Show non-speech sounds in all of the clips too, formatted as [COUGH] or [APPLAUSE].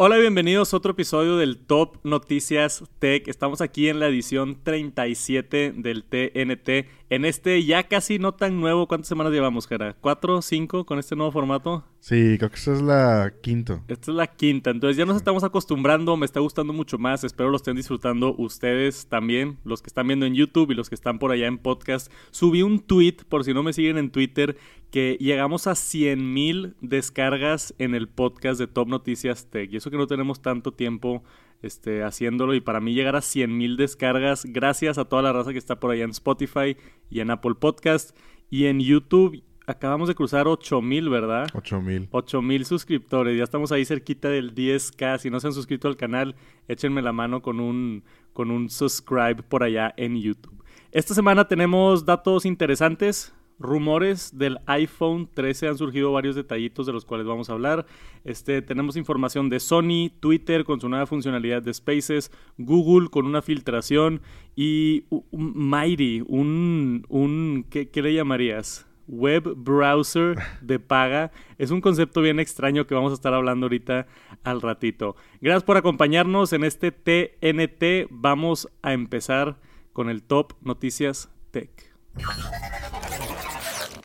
Hola y bienvenidos a otro episodio del Top Noticias Tech. Estamos aquí en la edición 37 del TNT. En este ya casi no tan nuevo, ¿cuántas semanas llevamos, Jera? ¿Cuatro, cinco con este nuevo formato? Sí, creo que esta es la quinta. Esta es la quinta, entonces ya nos estamos acostumbrando, me está gustando mucho más, espero lo estén disfrutando ustedes también, los que están viendo en YouTube y los que están por allá en podcast. Subí un tweet, por si no me siguen en Twitter, que llegamos a 100 mil descargas en el podcast de Top Noticias Tech. Y eso que no tenemos tanto tiempo este, haciéndolo. Y para mí llegar a 100 mil descargas, gracias a toda la raza que está por allá en Spotify y en Apple Podcast. Y en YouTube acabamos de cruzar 8 mil, ¿verdad? 8 mil. 8 mil suscriptores. Ya estamos ahí cerquita del 10k. Si no se han suscrito al canal, échenme la mano con un, con un subscribe por allá en YouTube. Esta semana tenemos datos interesantes rumores del iPhone 13 han surgido varios detallitos de los cuales vamos a hablar. Este, tenemos información de Sony, Twitter con su nueva funcionalidad de Spaces, Google con una filtración y Mighty, un, un ¿qué, ¿qué, le llamarías? Web browser de paga. Es un concepto bien extraño que vamos a estar hablando ahorita al ratito. Gracias por acompañarnos en este TNT. Vamos a empezar con el top noticias tech.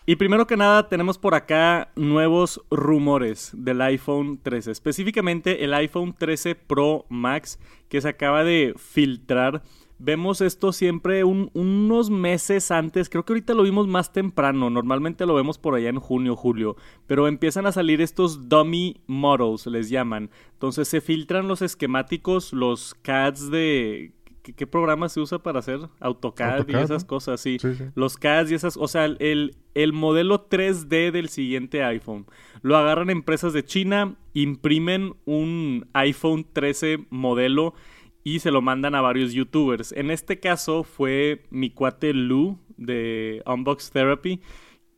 Y primero que nada tenemos por acá nuevos rumores del iPhone 13, específicamente el iPhone 13 Pro Max que se acaba de filtrar. Vemos esto siempre unos meses antes, creo que ahorita lo vimos más temprano, normalmente lo vemos por allá en junio, julio, pero empiezan a salir estos dummy models, les llaman. Entonces se filtran los esquemáticos, los CADs de ¿Qué, programa se usa para hacer AutoCAD, y esas cosas? Sí. Los CAD y esas, o sea, el, el modelo 3D del siguiente iPhone. Lo agarran empresas de China, imprimen un iPhone 13 modelo y se lo mandan a varios youtubers. En este caso fue mi cuate Lu de Unbox Therapy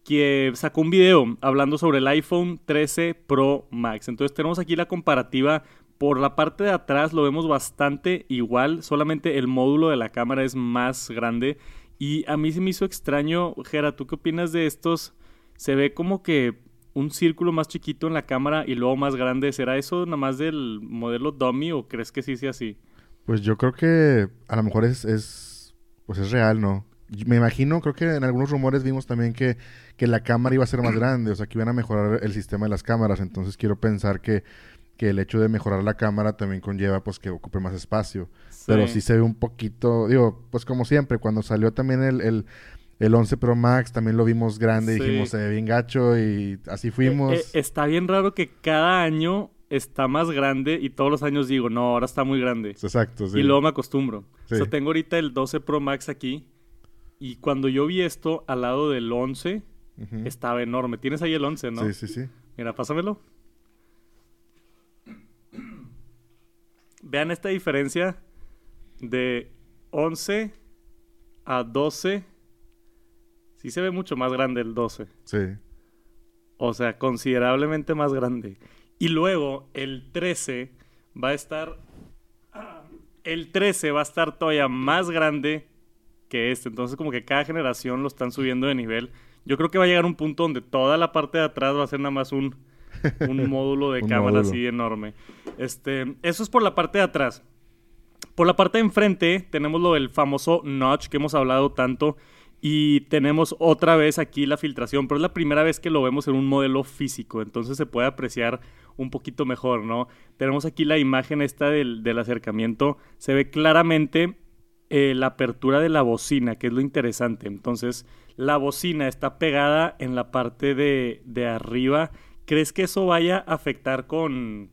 que sacó un video hablando sobre el iPhone 13 Pro Max. Entonces tenemos aquí la comparativa por la parte de atrás lo vemos bastante igual, solamente el módulo de la cámara es más grande. Y a mí se me hizo extraño, Gera, ¿tú qué opinas de estos? Se ve como que un círculo más chiquito en la cámara y luego más grande. ¿Será eso nada más del modelo dummy o crees que sí sea así? Pues yo creo que a lo mejor es, es pues es real, ¿no? Me imagino, creo que en algunos rumores vimos también que, que la cámara iba a ser más [CLEARS THROAT] grande, o sea, que iban a mejorar el sistema de las cámaras. Entonces quiero pensar que que el hecho de mejorar la cámara también conlleva pues que ocupe más espacio. Pero sí se ve un poquito, digo, pues como siempre, cuando salió también el, el, el 11 Pro Max también lo vimos grande y dijimos se ve bien gacho y así fuimos. Eh, eh, está bien raro que cada año está más grande y todos los años digo, no, ahora está muy grande. Exacto, sí. Y luego me acostumbro. O sea, tengo ahorita el 12 Pro Max aquí y cuando yo vi esto al lado del 11 estaba enorme. Tienes ahí el 11, ¿no? Sí, sí, sí. Mira, pásamelo. Vean esta diferencia de 11 a 12. Sí se ve mucho más grande el 12. Sí. O sea, considerablemente más grande. Y luego el 13 va a estar... [CLEARS THROAT] El 13 va a estar todavía más grande que este. Entonces como que cada generación lo están subiendo de nivel. Yo creo que va a llegar un punto donde toda la parte de atrás va a ser nada más un [LAUGHS] un módulo de cámara así enorme. Este, eso es por la parte de atrás. Por la parte de enfrente tenemos lo del famoso notch que hemos hablado tanto y tenemos otra vez aquí la filtración, pero es la primera vez que lo vemos en un modelo físico, entonces se puede apreciar un poquito mejor, ¿no? Tenemos aquí la imagen esta del, acercamiento, se ve claramente eh, la apertura de la bocina, que es lo interesante. Entonces, la bocina está pegada en la parte de, de arriba ¿Crees que eso vaya a afectar con,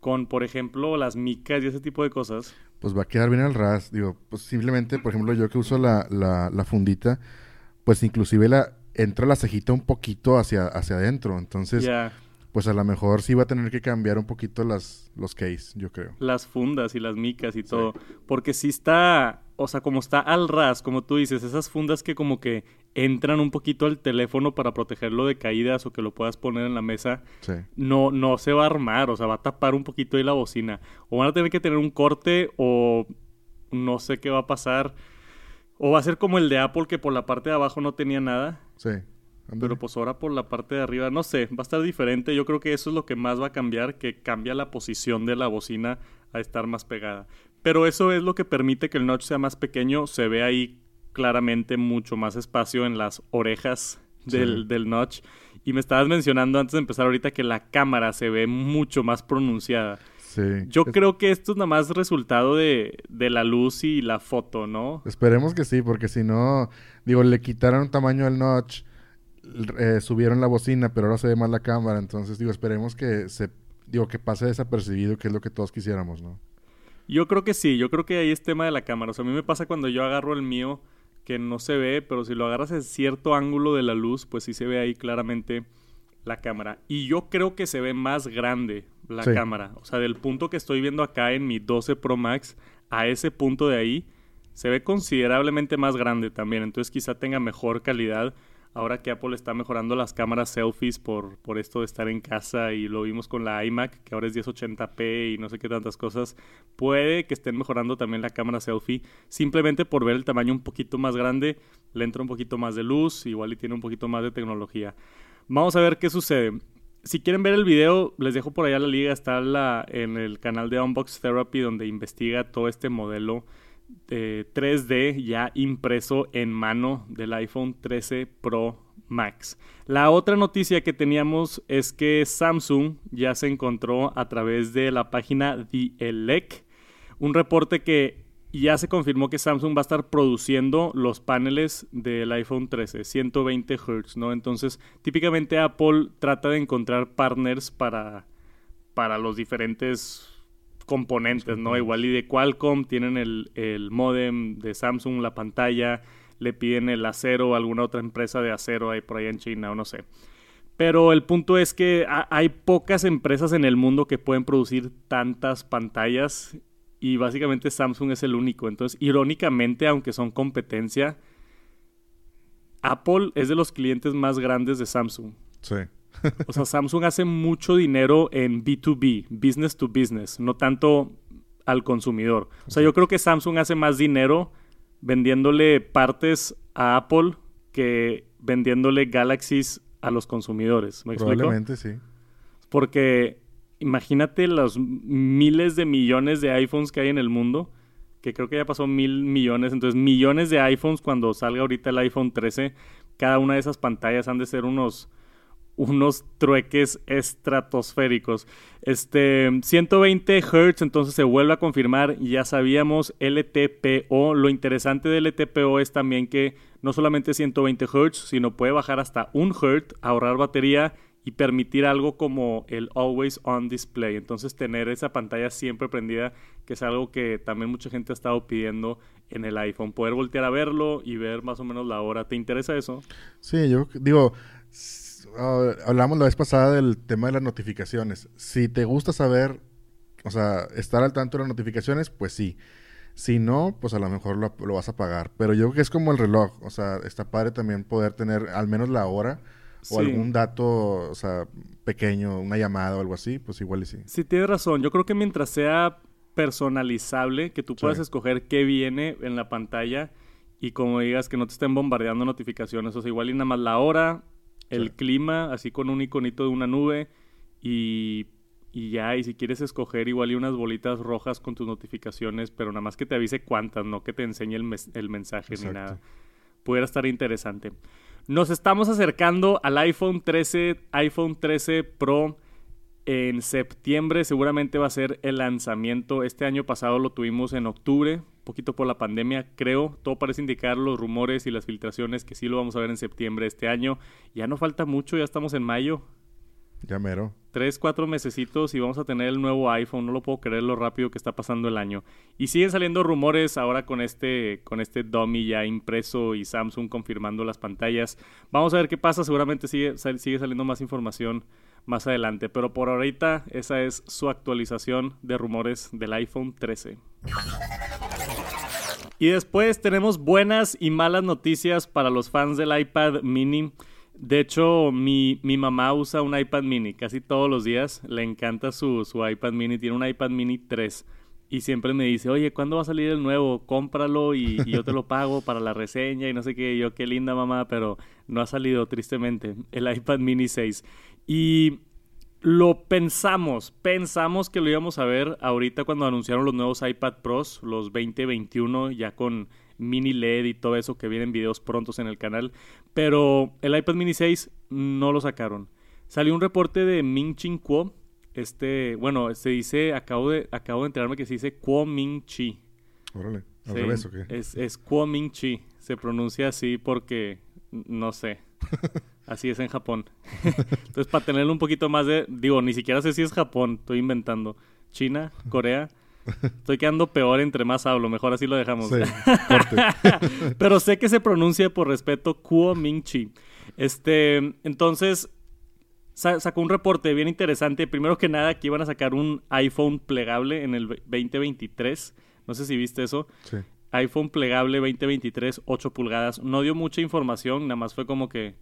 con, por ejemplo, las micas y ese tipo de cosas? Pues va a quedar bien al ras. Digo, posiblemente, por ejemplo, yo que uso la, la, la fundita, pues inclusive la entra la cejita un poquito hacia, hacia adentro. Entonces, pues a lo mejor sí va a tener que cambiar un poquito las, los case, yo creo. Las fundas y las micas y todo. Porque si está, o sea, como está al ras, como tú dices, esas fundas que como que entran un poquito al teléfono para protegerlo de caídas o que lo puedas poner en la mesa, no, no se va a armar, o sea, va a tapar un poquito ahí la bocina. O van a tener que tener un corte o no sé qué va a pasar. O va a ser como el de Apple que por la parte de abajo no tenía nada. Sí Pero pues ahora por la parte de arriba, no sé, va a estar diferente. Yo creo que eso es lo que más va a cambiar, que cambia la posición de la bocina a estar más pegada. Pero eso es lo que permite que el notch sea más pequeño. Se ve ahí claramente mucho más espacio en las orejas del, del notch. Y me estabas mencionando antes de empezar ahorita que la cámara se ve mucho más pronunciada. Sí. Yo creo que esto es nada más resultado de, de, la luz y la foto, ¿no? Esperemos que sí, porque si no, digo, le quitaron tamaño al notch, eh, subieron la bocina, pero ahora se ve más la cámara, entonces digo, esperemos que se, digo, que pase desapercibido, que es lo que todos quisiéramos, ¿no? Yo creo que sí, yo creo que ahí es tema de la cámara. O sea, a mí me pasa cuando yo agarro el mío que no se ve, pero si lo agarras en cierto ángulo de la luz, pues sí se ve ahí claramente la cámara. Y yo creo que se ve más grande la cámara. O sea, del punto que estoy viendo acá en mi 12 Pro Max a ese punto de ahí, se ve considerablemente más grande también. Entonces quizá tenga mejor calidad. Ahora que Apple está mejorando las cámaras selfies por, por esto de estar en casa y lo vimos con la iMac, que ahora es 1080p y no sé qué tantas cosas, puede que estén mejorando también la cámara selfie simplemente por ver el tamaño un poquito más grande, le entra un poquito más de luz, igual y tiene un poquito más de tecnología. Vamos a ver qué sucede. Si quieren ver el video, les dejo por allá la liga. Está en el canal de Unbox Therapy donde investiga todo este modelo de 3D ya impreso en mano del iPhone 13 Pro Max. La otra noticia que teníamos es que Samsung ya se encontró a través de la página The Elec un reporte que ya se confirmó que Samsung va a estar produciendo los paneles del iPhone 13, 120 Hz, ¿no? Entonces, típicamente Apple trata de encontrar partners para, para los diferentes componentes, ¿no? Igual y de Qualcomm tienen el, el modem de Samsung, la pantalla, le piden el acero a alguna otra empresa de acero ahí por ahí en China o no sé. Pero el punto es que hay pocas empresas en el mundo que pueden producir tantas pantallas y básicamente Samsung es el único. Entonces, irónicamente, aunque son competencia, Apple es de los clientes más grandes de Samsung. Sí. O sea, Samsung hace mucho dinero en B2B, business to business, no tanto al consumidor. O sea, yo creo que Samsung hace más dinero vendiéndole partes a Apple que vendiéndole Galaxies a los consumidores. ¿Me Probablemente sí. Porque imagínate los miles de millones de iPhones que hay en el mundo, que creo que ya pasó mil millones, entonces millones de iPhones cuando salga ahorita el iPhone 13, cada una de esas pantallas han de ser unos unos trueques estratosféricos. Este 120 Hz entonces se vuelve a confirmar, ya sabíamos LTPO, lo interesante de LTPO es también que no solamente 120 Hz, sino puede bajar hasta 1 Hz, ahorrar batería y permitir algo como el Always On Display. Entonces tener esa pantalla siempre prendida, que es algo que también mucha gente ha estado pidiendo en el iPhone. Poder voltear a verlo y ver más o menos la hora. ¿Te interesa eso? Sí, yo digo, uh, hablamos la vez pasada del tema de las notificaciones. Si te gusta saber, o sea, estar al tanto de las notificaciones, pues sí. Si no, pues a lo mejor lo, lo vas a pagar. Pero yo creo que es como el reloj. O sea, está padre también poder tener al menos la hora o algún dato, o sea, pequeño, una llamada o algo así, pues igual y sí. Sí, tienes razón. Yo creo que mientras sea personalizable, que tú puedas escoger qué viene en la pantalla y como digas que no te estén bombardeando notificaciones, o sea, igual y nada más la hora, el clima, así con un iconito de una nube y, y ya, y si quieres escoger igual y unas bolitas rojas con tus notificaciones, pero nada más que te avise cuántas, no que te enseñe el, el mensaje ni nada. Pudiera estar interesante. Nos estamos acercando al iPhone 13, iPhone 13 Pro en septiembre. Seguramente va a ser el lanzamiento. Este año pasado lo tuvimos en octubre, poquito por la pandemia, creo. Todo parece indicar los rumores y las filtraciones que sí lo vamos a ver en septiembre este año. Ya no falta mucho, ya estamos en mayo. Ya mero. Tres, cuatro mesecitos y vamos a tener el nuevo iPhone. No lo puedo creer lo rápido que está pasando el año. Y siguen saliendo rumores ahora con este, con este dummy ya impreso y Samsung confirmando las pantallas. Vamos a ver qué pasa. Seguramente sigue, sigue saliendo más información más adelante. Pero por ahorita esa es su actualización de rumores del iPhone 13. Y después tenemos buenas y malas noticias para los fans del iPad mini. De hecho, mi, mi, mamá usa un iPad mini casi todos los días. Le encanta su, su, iPad mini. Tiene un iPad mini 3. y siempre me dice, oye, ¿cuándo va a salir el nuevo? Cómpralo y, yo te lo pago para la reseña y no sé qué. Yo, qué linda mamá, pero no ha salido tristemente el iPad mini 6. Y lo pensamos, pensamos que lo íbamos a ver ahorita cuando anunciaron los nuevos iPad Pros, los 2021, ya con mini LED y todo eso que vienen videos prontos en el canal. Pero el iPad mini 6 no lo sacaron. Salió un reporte de Ming Chin Kuo. Este, bueno, se dice, acabo de, acabo de enterarme que se dice Kuo Ming Chi. Órale, ¿al revés o qué? Es, es Kuo Ming Chi. Se pronuncia así porque, no sé. [LAUGHS] Así es en Japón. [LAUGHS] Entonces, para tenerlo un poquito más de. Digo, ni siquiera sé si es Japón, estoy inventando. China, Corea. Estoy quedando peor entre más hablo, mejor así lo dejamos. Sí, [LAUGHS] [LAUGHS] Pero sé que se pronuncia por respeto Kuo Ming Chi. Este, entonces, sacó un reporte bien interesante. Primero que nada, que iban a sacar un iPhone plegable en el 2023. No sé si viste eso. Sí. iPhone plegable 2023, 8 pulgadas. No dio mucha información, nada más fue como que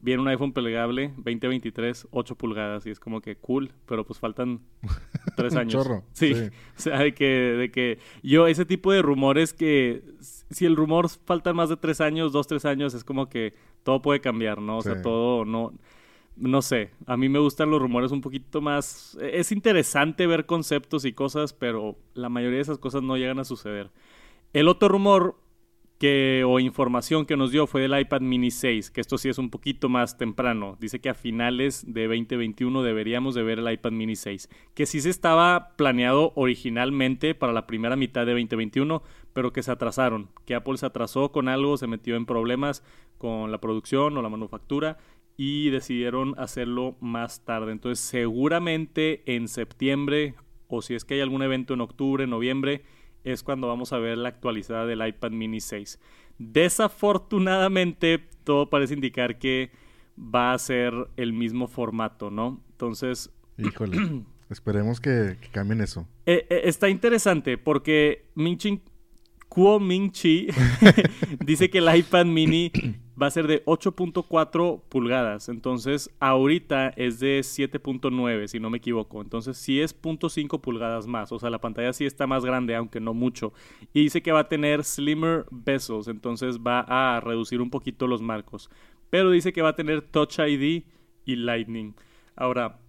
viene un iPhone plegable 2023, 8 pulgadas y es como que cool, pero pues faltan [LAUGHS] 3 años. Chorro. Sí. [LAUGHS] O sea, de que, de que yo, ese tipo de rumores que si el rumor falta más de 3 años, 2, 3 años, es como que todo puede cambiar, ¿no? O sea, todo no... No sé, a mí me gustan los rumores un poquito más... Es interesante ver conceptos y cosas, pero la mayoría de esas cosas no llegan a suceder. El otro rumor que, o información que nos dio fue del iPad mini 6, que esto sí es un poquito más temprano. Dice que a finales de 2021 deberíamos de ver el iPad mini 6, que sí se estaba planeado originalmente para la primera mitad de 2021, pero que se atrasaron, que Apple se atrasó con algo, se metió en problemas con la producción o la manufactura y decidieron hacerlo más tarde. Entonces seguramente en septiembre o si es que hay algún evento en octubre, noviembre, es cuando vamos a ver la actualizada del iPad mini 6. Desafortunadamente, todo parece indicar que va a ser el mismo formato, ¿no? Entonces... Híjole. [CLEARS THROAT] Esperemos que, cambien eso. Eh, eh, está interesante porque Ming Kuo Ming Chi [LAUGHS] dice que el iPad mini va a ser de 8.4 pulgadas. Entonces, ahorita es de 7.9, si no me equivoco. Entonces, sí es 0.5 pulgadas más. O sea, la pantalla sí está más grande, aunque no mucho. Y dice que va a tener slimmer bezels. Entonces, va a reducir un poquito los marcos. Pero dice que va a tener Touch ID y Lightning. Ahora,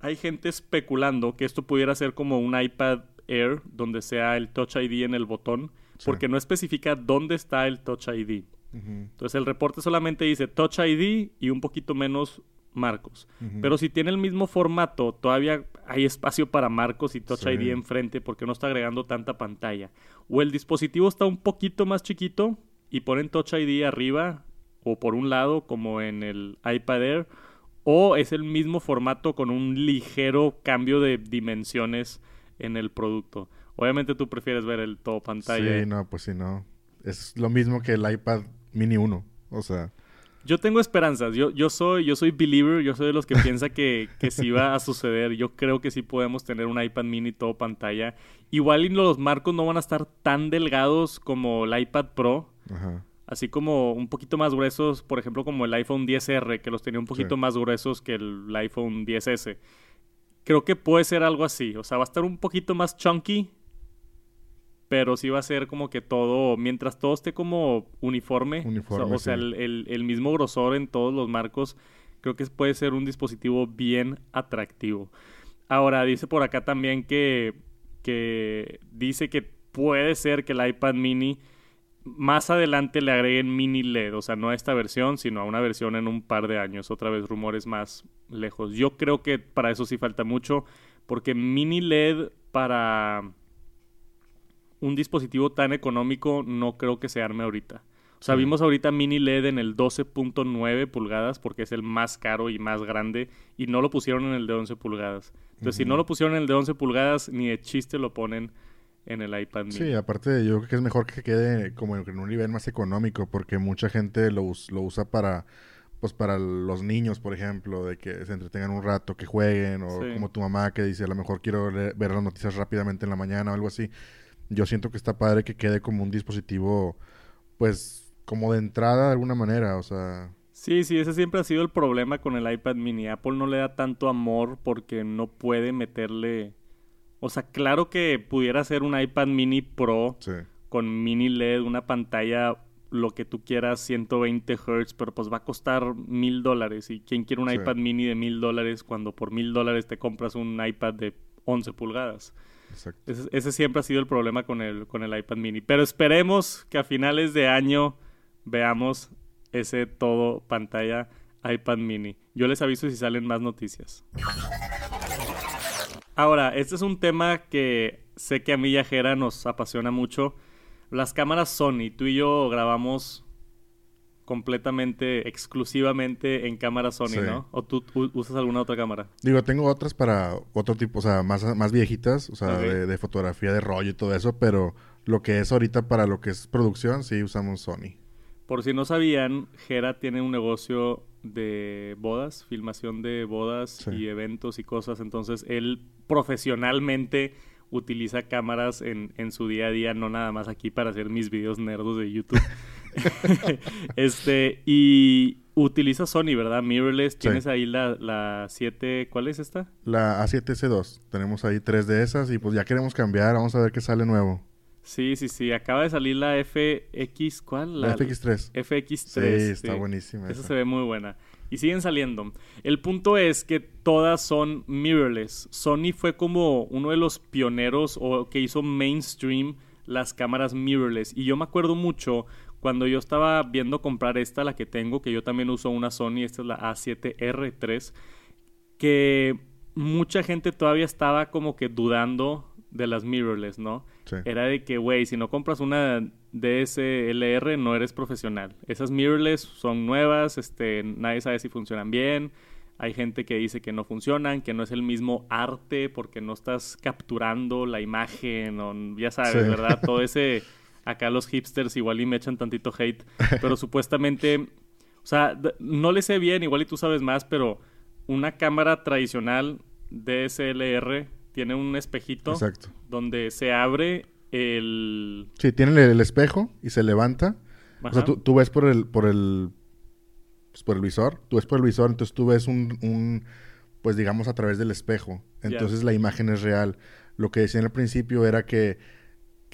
hay gente especulando que esto pudiera ser como un iPad Air, donde sea el Touch ID en el botón. Porque no especifica dónde está el Touch ID. Entonces el reporte solamente dice Touch ID y un poquito menos marcos. Pero si tiene el mismo formato, todavía hay espacio para marcos y Touch ID enfrente porque no está agregando tanta pantalla. O el dispositivo está un poquito más chiquito y ponen Touch ID arriba o por un lado como en el iPad Air. O es el mismo formato con un ligero cambio de dimensiones en el producto. Obviamente tú prefieres ver el todo pantalla. Sí, no, pues sí, no. Es lo mismo que el iPad Mini 1. O sea. Yo tengo esperanzas. Yo, yo soy, yo soy believer, yo soy de los que piensa que, que sí va a suceder. Yo creo que sí podemos tener un iPad mini todo pantalla. Igual los marcos no van a estar tan delgados como el iPad Pro. Ajá. Así como un poquito más gruesos, por ejemplo, como el iPhone 10R, que los tenía un poquito más gruesos que el iPhone 10S. Creo que puede ser algo así. O sea, va a estar un poquito más chunky, pero sí va a ser como que todo, mientras todo esté como uniforme, uniforme o sea, el, mismo grosor en todos los marcos, creo que puede ser un dispositivo bien atractivo. Ahora, dice por acá también que, que dice que puede ser que el iPad mini más adelante le agreguen mini LED, o sea, no a esta versión, sino a una versión en un par de años, otra vez rumores más lejos. Yo creo que para eso sí falta mucho, porque mini LED para un dispositivo tan económico no creo que se arme ahorita. O sea, vimos ahorita mini LED en el 12.9 pulgadas porque es el más caro y más grande y no lo pusieron en el de 11 pulgadas. Entonces, si no lo pusieron en el de 11 pulgadas, ni de chiste lo ponen en el iPad mini. Sí, aparte yo creo que es mejor que quede como en un nivel más económico porque mucha gente lo, lo usa para pues para los niños, por ejemplo, de que se entretengan un rato, que jueguen o como tu mamá que dice, a lo mejor quiero ver las noticias rápidamente en la mañana o algo así yo siento que está padre que quede como un dispositivo, pues, como de entrada de alguna manera, o sea... Sí, sí, ese siempre ha sido el problema con el iPad mini. Apple no le da tanto amor porque no puede meterle O sea, claro que pudiera ser un iPad mini Pro Sí. con mini LED, una pantalla, lo que tú quieras, 120 Hz, pero pues va a costar mil dólares. ¿Y quién quiere un Sí. iPad mini de mil dólares cuando por mil dólares te compras un iPad de 11 pulgadas? Exacto. Ese, siempre ha sido el problema con el, con el iPad mini. Pero esperemos que a finales de año veamos ese todo pantalla iPad mini. Yo les aviso si salen más noticias. Ahora, este es un tema que sé que a mí y a nos apasiona mucho. Las cámaras Sony, tú y yo grabamos completamente, exclusivamente en cámara Sony, Sí. ¿no? ¿O tú usas alguna otra cámara? Digo, tengo otras para otro tipo, o sea, más, más viejitas, o sea, de, de fotografía de rollo y todo eso, pero lo que es ahorita para lo que es producción, sí usamos Sony. Por si no sabían, Jera tiene un negocio de bodas, filmación de bodas Sí. y eventos y cosas. Entonces, él profesionalmente utiliza cámaras en, en su día a día, no nada más aquí para hacer mis videos nerdos de YouTube. [LAUGHS] [LAUGHS] este, y utiliza Sony, ¿verdad? Mirrorless. Tienes ahí la, la 7, ¿cuál es esta? La A7C2, tenemos ahí tres de esas y pues ya queremos cambiar, vamos a ver qué sale nuevo. Sí, sí, sí. Acaba de salir la FX, ¿cuál? La, FX3. FX3. Sí, está buenísima Esa esa. se ve muy buena. Y siguen saliendo. El punto es que todas son mirrorless. Sony fue como uno de los pioneros o que hizo mainstream las cámaras mirrorless. Y yo me acuerdo mucho cuando yo estaba viendo comprar esta, la que tengo, que yo también uso una Sony, esta es la A7R3, que mucha gente todavía estaba como que dudando de las mirrorless, ¿no? Sí. Era de que, güey, si no compras una DSLR no eres profesional. Esas mirrorless son nuevas, este, nadie sabe si funcionan bien. Hay gente que dice que no funcionan, que no es el mismo arte porque no estás capturando la imagen o ya sabes, Sí. ¿verdad? Todo ese [LAUGHS] acá los hipsters igual y me echan tantito hate, pero [LAUGHS] supuestamente, o sea, no le sé bien, igual y tú sabes más, pero una cámara tradicional DSLR tiene un espejito Exacto. donde se abre el... Sí, tiene el, el espejo y se levanta. O sea, Ajá. tú, tú ves por el, por el, pues, por el visor, tú ves por el visor, entonces tú ves un, un, pues digamos a través del espejo. Entonces la imagen es real. Lo que decían al principio era que,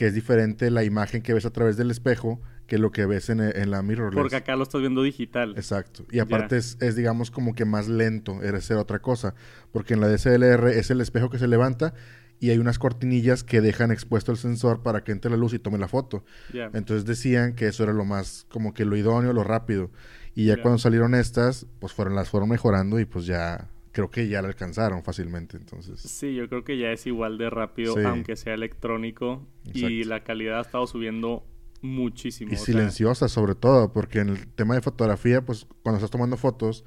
que es diferente la imagen que ves a través del espejo que lo que ves en, en la mirrorless. Porque acá lo estás viendo digital. Exacto. Y aparte es, es, digamos, como que más lento, era ser otra cosa. Porque en la DSLR es el espejo que se levanta y hay unas cortinillas que dejan expuesto el sensor para que entre la luz y tome la foto. Entonces decían que eso era lo más, como que lo idóneo, lo rápido. Y ya Ya. cuando salieron estas, pues fueron, las fueron mejorando y pues ya, creo que ya la alcanzaron fácilmente. Entonces, Sí, yo creo que ya es igual de rápido, Sí. aunque sea electrónico. Y la calidad ha estado subiendo muchísimo. y sea, silenciosa sobre todo, porque en el tema de fotografía, pues cuando estás tomando fotos,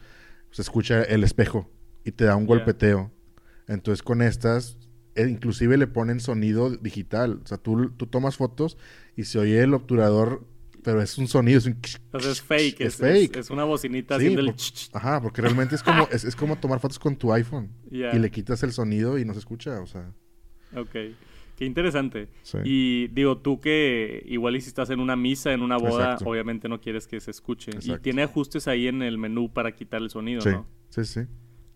se escucha el espejo y te da un golpeteo. Entonces con estas, eh, inclusive le ponen sonido digital. O sea, tú, tú tomas fotos y se oye el obturador, pero es un sonido, es un... o sea, es fake. Es Es, fake. es- es una bocinita Sí, haciendo el... Ajá, porque realmente es como, es, es como tomar fotos con tu iPhone. Y le quitas el sonido y no se escucha, o sea... Ok. Qué interesante. Sí. Y digo, tú que igual y si estás en una misa, en una boda, Exacto. obviamente no quieres que se escuche. Y tiene ajustes ahí en el menú para quitar el sonido, sí, ¿no? sí, sí.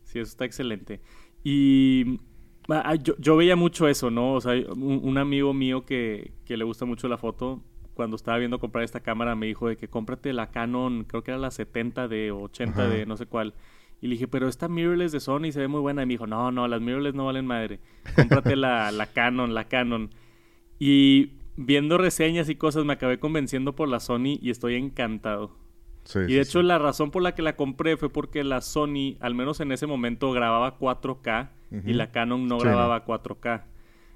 Sí, eso está excelente. Y ah, yo, yo veía mucho eso, ¿no? O sea, un, un amigo mío que, que le gusta mucho la foto, cuando estaba viendo comprar esta cámara, me dijo de que cómprate la Canon, creo que era la 70D o 80D, Ajá. no sé cuál. Y le dije, pero esta mirrorless de Sony se ve muy buena. Y me dijo, no, no, las mirrorless no valen madre. Cómprate la, la Canon, la Canon. Y viendo reseñas y cosas, me acabé convenciendo por la Sony y estoy encantado. sí, Y sí, de hecho sí. la razón por la que la compré fue porque la Sony, al menos en ese momento, grababa 4K y Ujú. la Canon no grababa 4K.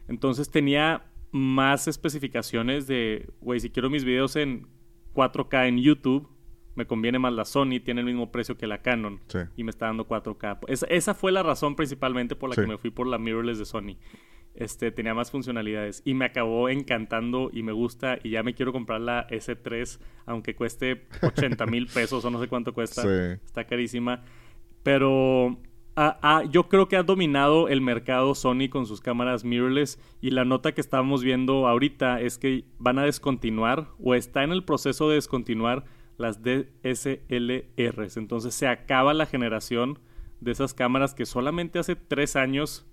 Entonces tenía más especificaciones de, güey, si quiero mis videos en 4K en YouTube, me conviene más la Sony, tiene el mismo precio que la Canon Sí. y me está dando 4K. Esa, esa fue la razón principalmente por la Sí. que me fui por la mirrorless de Sony. Este, tenía más funcionalidades y me acabó encantando y me gusta y ya me quiero comprar la S3 aunque cueste 80 mil pesos o no sé cuánto cuesta. Sí. Está carísima. Pero ah, ah, yo creo que ha dominado el mercado Sony con sus cámaras mirrorless y la nota que estábamos viendo ahorita es que van a descontinuar o está en el proceso de descontinuar las DSLRs. Entonces se acaba la generación de esas cámaras que solamente hace tres años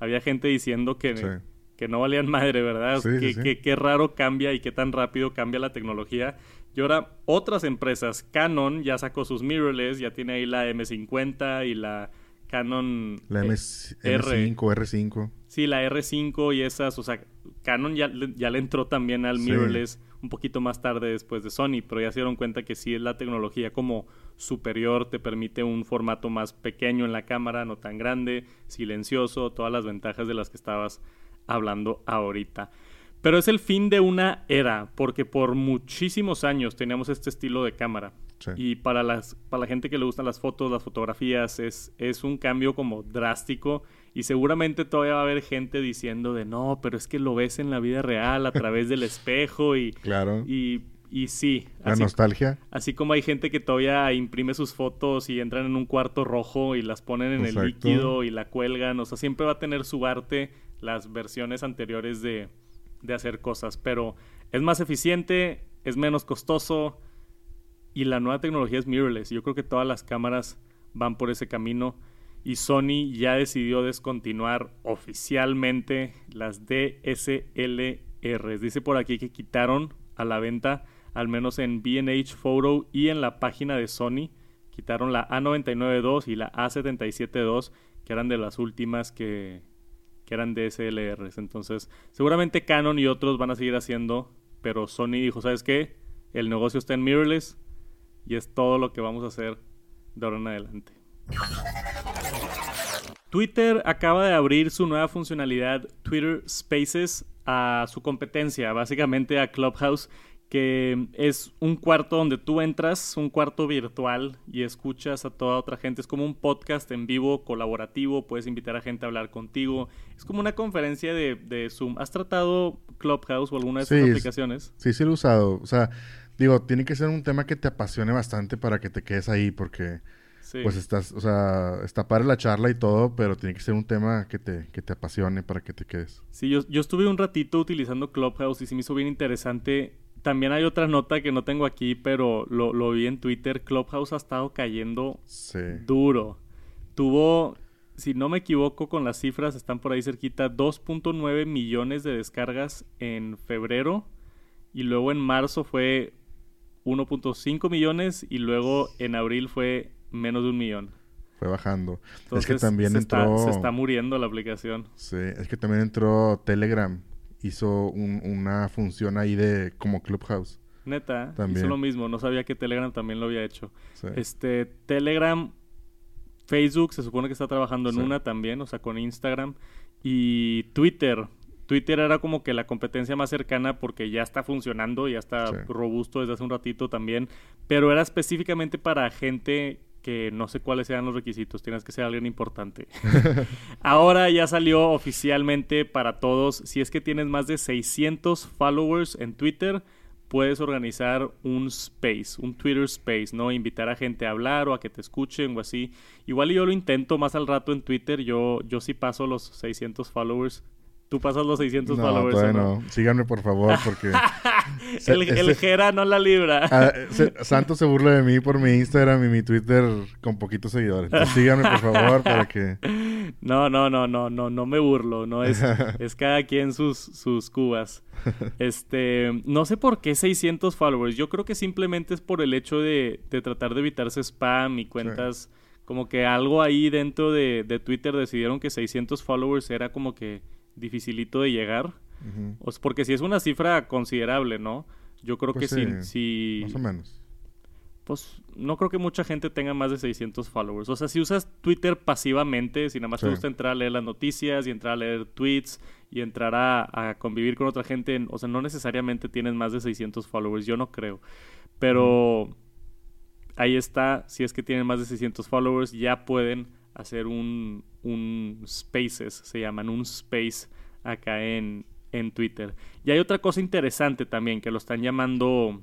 había gente diciendo que, que no valían madre, ¿verdad? que, qué raro cambia y qué tan rápido cambia la tecnología. Y ahora otras empresas, Canon ya sacó sus mirrorless, ya tiene ahí la M50 y la Canon la M 5 R5. Sí, la R5 y esas, o sea, Canon ya, ya le entró también al mirrorless un poquito más tarde después de Sony, pero ya se dieron cuenta que sí es la tecnología como superior, te permite un formato más pequeño en la cámara, no tan grande, silencioso, todas las ventajas de las que estabas hablando ahorita. Pero es el fin de una era, porque por muchísimos años teníamos este estilo de cámara. Y para, las, para la gente que le gustan las fotos, las fotografías, es, es un cambio como drástico. Y seguramente todavía va a haber gente diciendo de no, pero es que lo ves en la vida real a través del [LAUGHS] espejo y... Claro. Y, y sí. La nostalgia. Así como hay gente que todavía imprime sus fotos y entran en un cuarto rojo y las ponen en el líquido y la cuelgan. O sea, siempre va a tener su arte las versiones anteriores de, de hacer cosas, pero es más eficiente, es menos costoso y la nueva tecnología es mirrorless. Yo creo que todas las cámaras van por ese camino y Sony ya decidió descontinuar oficialmente las DSLR. Dice por aquí que quitaron a la venta, al menos en B&H Photo y en la página de Sony, quitaron la A99 y la A77 que eran de las últimas que, que eran DSLRs. Entonces, seguramente Canon y otros van a seguir haciendo, pero Sony dijo, ¿sabes qué? El negocio está en mirrorless y es todo lo que vamos a hacer de ahora en adelante. Twitter acaba de abrir su nueva funcionalidad Twitter Spaces a su competencia, básicamente a Clubhouse, que es un cuarto donde tú entras, un cuarto virtual y escuchas a toda otra gente. Es como un podcast en vivo, colaborativo, puedes invitar a gente a hablar contigo. Es como una conferencia de, Zoom. ¿Has tratado Clubhouse o alguna de sus aplicaciones? Sí, sí lo he usado. O sea, digo, tiene que ser un tema que te apasione bastante para que te quedes ahí porque... Pues estás, o sea, está para la charla y todo, pero tiene que ser un tema que te, que te apasione para que te quedes. Sí, yo, yo estuve un ratito utilizando Clubhouse y se me hizo bien interesante también hay otra nota que no tengo aquí, pero lo, vi en Twitter. Clubhouse ha estado cayendo duro. Tuvo, si no me equivoco con las cifras, están por ahí cerquita, 2.9 millones de descargas en febrero. Y luego en marzo fue 1.5 millones y luego en abril fue menos de un millón. Fue bajando. es que también entró... se está muriendo la aplicación. Sí, es que también entró Telegram hizo una función ahí de como Clubhouse. Neta, también. hizo lo mismo. No sabía que Telegram también lo había hecho. Este, Telegram, Facebook se supone que está trabajando en una también, o sea, con Instagram. Y Twitter. Twitter era como que la competencia más cercana porque ya está funcionando, ya está robusto desde hace un ratito también. Pero era específicamente para gente que no sé cuáles sean los requisitos, tienes que ser alguien importante. [LAUGHS] Ahora ya salió oficialmente para todos, si es que tienes más de 600 followers en Twitter, puedes organizar un space, un Twitter space, ¿no? Invitar a gente a hablar o a que te escuchen o así. Igual yo lo intento más al rato en Twitter, yo, yo sí paso los 600 followers Tú pasas los 600 no, followers. no, síganme por favor, porque. [LAUGHS] el, el Jera no la libra. Ah, [LAUGHS] Santo se burla de mí por mi Instagram y mi Twitter con poquitos seguidores. Entonces, síganme por favor para que. No, no, no, no, no, no me burlo. No es, [LAUGHS] es cada quien sus, sus cubas. Este, no sé por qué 600 followers. Yo creo que simplemente es por el hecho de, de tratar de evitarse spam y cuentas. Como que algo ahí dentro de, de Twitter decidieron que 600 followers era como que dificilito de llegar. porque si es una cifra considerable, ¿no? Yo creo pues que sí, Más o menos. Pues no creo que mucha gente tenga más de 600 followers. O sea, si usas Twitter pasivamente, si nada más te gusta entrar a leer las noticias y entrar a leer tweets y entrar a, convivir con otra gente, o sea, no necesariamente tienes más de 600 followers, yo no creo. Pero ahí está, si es que tienen más de 600 followers, ya pueden hacer un, un Spaces, se llaman un Space acá en, en Twitter. Y hay otra cosa interesante también, que lo están llamando,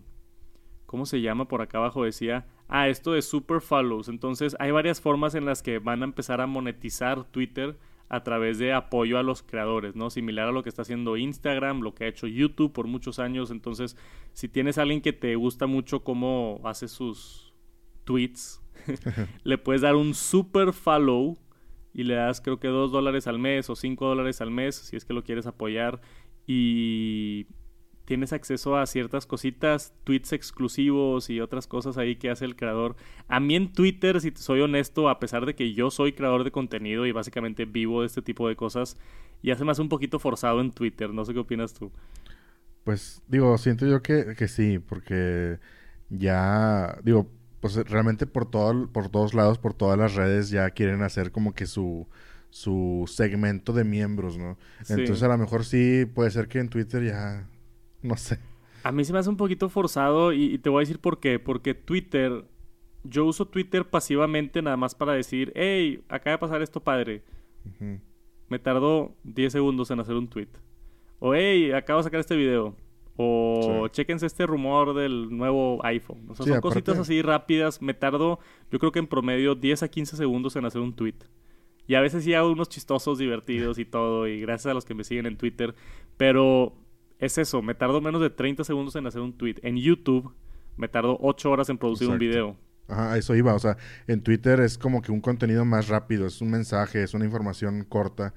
¿cómo se llama? Por acá abajo decía, ah, esto de Super Follows. Entonces hay varias formas en las que van a empezar a monetizar Twitter a través de apoyo a los creadores, ¿no? Similar a lo que está haciendo Instagram, lo que ha hecho YouTube por muchos años. Entonces, si tienes a alguien que te gusta mucho cómo hace sus tweets, [LAUGHS] le puedes dar un super follow y le das creo que 2 dólares al mes o 5 dólares al mes si es que lo quieres apoyar y tienes acceso a ciertas cositas, tweets exclusivos y otras cosas ahí que hace el creador. A mí en Twitter, si soy honesto, a pesar de que yo soy creador de contenido y básicamente vivo de este tipo de cosas, ya se me hace un poquito forzado en Twitter. No sé qué opinas tú. Pues digo, siento yo que, que sí, porque ya, digo, pues realmente por, todo, por todos lados, por todas las redes ya quieren hacer como que su, su segmento de miembros, ¿no? Entonces a lo mejor sí puede ser que en Twitter ya, no sé. A mí se me hace un poquito forzado y, te voy a decir por qué. Porque Twitter, yo uso Twitter pasivamente nada más para decir, hey, acaba de pasar esto padre. Me tardó 10 segundos en hacer un tweet. O hey, acabo de sacar este video. O chequense este rumor del nuevo iPhone. O sea, son cositas así rápidas. Me tardo, yo creo que en promedio 10 a 15 segundos en hacer un tweet. Y a veces sí hago unos chistosos, divertidos y todo. Y gracias a los que me siguen en Twitter. Pero es eso, me tardo menos de 30 segundos en hacer un tweet. En YouTube me tardo 8 horas en producir un video. Ajá, eso iba. O sea, en Twitter es como que un contenido más rápido. Es un mensaje, es una información corta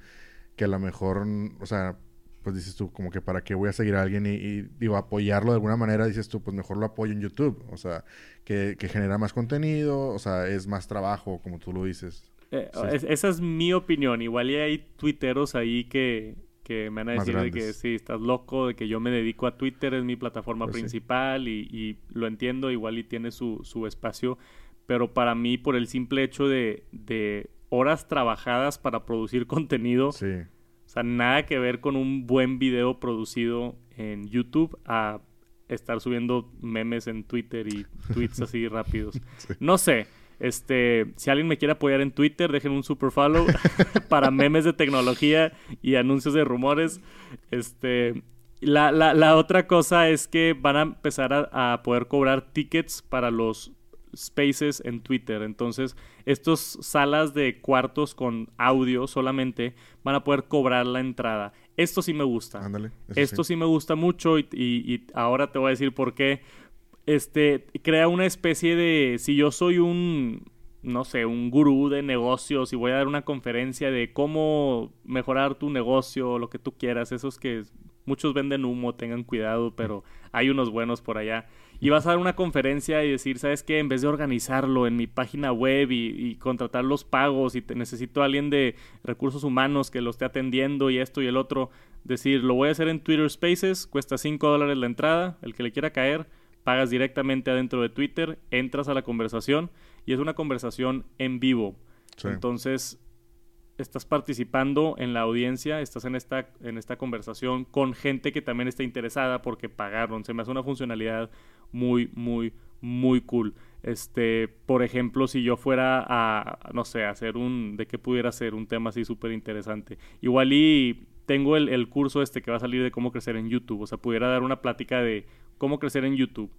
que a lo mejor, o sea, pues dices tú, como que para qué voy a seguir a alguien y, digo, apoyarlo de alguna manera, dices tú, pues mejor lo apoyo en YouTube, o sea, que, genera más contenido, o sea, es más trabajo, como tú lo dices. Eh, esa es mi opinión, igual y hay tuiteros ahí que, que me van a decir de que sí, estás loco, de que yo me dedico a Twitter, es mi plataforma pues principal y, y, lo entiendo, igual y tiene su, su espacio, pero para mí, por el simple hecho de, de horas trabajadas para producir [LAUGHS] contenido, sí sea, nada que ver con un buen video producido en YouTube a estar subiendo memes en Twitter y tweets así [LAUGHS] rápidos. No sé. Este, si alguien me quiere apoyar en Twitter, dejen un super follow [LAUGHS] para memes de tecnología y anuncios de rumores. Este, la, la, la otra cosa es que van a empezar a, a poder cobrar tickets para los spaces en Twitter. Entonces, estas salas de cuartos con audio solamente van a poder cobrar la entrada. Esto sí me gusta. Esto sí. me gusta mucho y, ahora te voy a decir por qué. Este, crea una especie de, si yo soy un, no sé, un gurú de negocios y voy a dar una conferencia de cómo mejorar tu negocio lo que tú quieras, esos que muchos venden humo, tengan cuidado, pero hay unos buenos por allá y vas a dar una conferencia y decir, ¿sabes qué? En vez de organizarlo en mi página web y, contratar los pagos y te necesito a alguien de recursos humanos que lo esté atendiendo y esto y el otro, decir, lo voy a hacer en Twitter Spaces, cuesta 5 dólares la entrada, el que le quiera caer, pagas directamente adentro de Twitter, entras a la conversación y es una conversación en vivo. Entonces, estás participando en la audiencia, estás en esta, en esta conversación con gente que también está interesada porque pagaron. Se me hace una funcionalidad muy, muy, muy cool. Este, por ejemplo, si yo fuera a, no sé, hacer un, de qué pudiera ser un tema así súper interesante. Igual y tengo el, curso este que va a salir de cómo crecer en YouTube. O sea, pudiera dar una plática de cómo crecer en YouTube.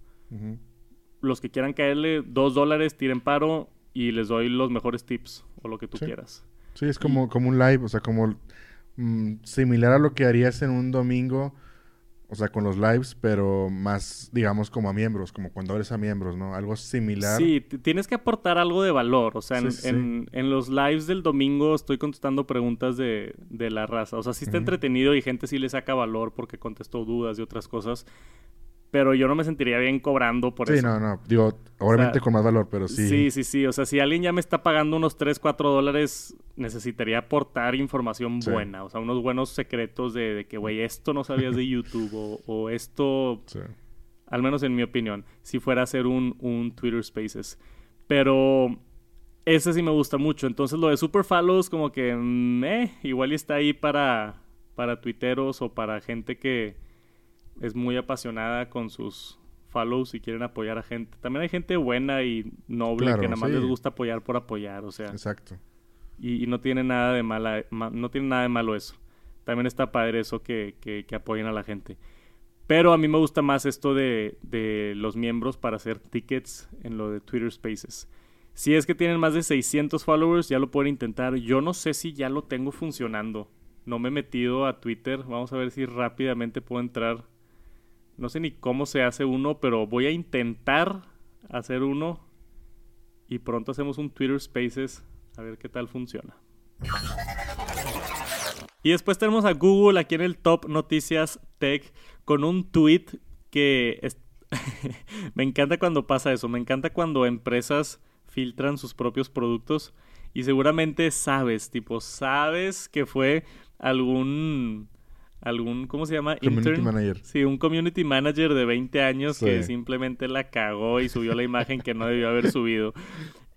Los que quieran caerle dos dólares, tiren paro y les doy los mejores tips o lo que tú quieras. Sí, es como, como un live, o sea, como mm, similar a lo que harías en un domingo o sea, con los lives, pero más, digamos, como a miembros, como cuando eres a miembros, ¿no? Algo similar. Sí, tienes que aportar algo de valor. O sea, en, En, los lives del domingo estoy contestando preguntas de, de la raza. O sea, sí está entretenido y gente sí le saca valor porque contestó dudas y otras cosas pero yo no me sentiría bien cobrando por eso. Sí, no, no. Digo, obviamente con más valor, pero sí. Sí, sí, sí. O sea, si alguien ya me está pagando unos 3, 4 dólares, necesitaría aportar información buena. O sea, unos buenos secretos de, que, güey, esto no sabías de YouTube o, esto... Al menos en mi opinión. Si fuera a hacer un, un Twitter Spaces. Pero ese sí me gusta mucho. Entonces lo de Super Follows como que... Mm, eh, igual está ahí para, para tuiteros o para gente que es muy apasionada con sus follows y quieren apoyar a gente. También hay gente buena y noble que nada más les gusta apoyar por apoyar, o sea. Exacto. Y, no tiene nada de mala, no tiene nada de malo eso. También está padre eso que, que, que, apoyen a la gente. Pero a mí me gusta más esto de, de los miembros para hacer tickets en lo de Twitter Spaces. Si es que tienen más de 600 followers, ya lo pueden intentar. Yo no sé si ya lo tengo funcionando. No me he metido a Twitter. Vamos a ver si rápidamente puedo entrar no sé ni cómo se hace uno, pero voy a intentar hacer uno y pronto hacemos un Twitter Spaces a ver qué tal funciona. Y después tenemos a Google aquí en el top noticias tech con un tweet que [LAUGHS] me encanta cuando pasa eso, me encanta cuando empresas filtran sus propios productos y seguramente sabes, tipo, sabes que fue algún algún ¿cómo se llama? Community manager. Sí, un community manager de 20 años que simplemente la cagó y subió la imagen que no debió haber subido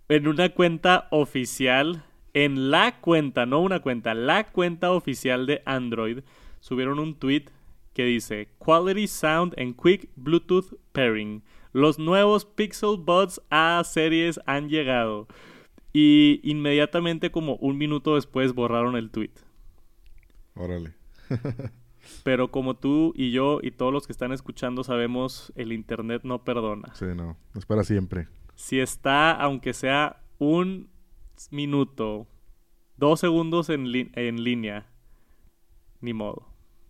en una cuenta oficial en la cuenta, no una cuenta, la cuenta oficial de Android, subieron un tweet que dice Quality Sound and Quick Bluetooth Pairing. Los nuevos Pixel Buds A series han llegado. Y inmediatamente, como un minuto después, borraron el tweet. Órale. [LAUGHS] Pero como tú y yo y todos los que están escuchando sabemos, el Internet no perdona. Sí, no. Es para siempre. Si está, aunque sea un minuto, dos segundos en, en línea, ni modo.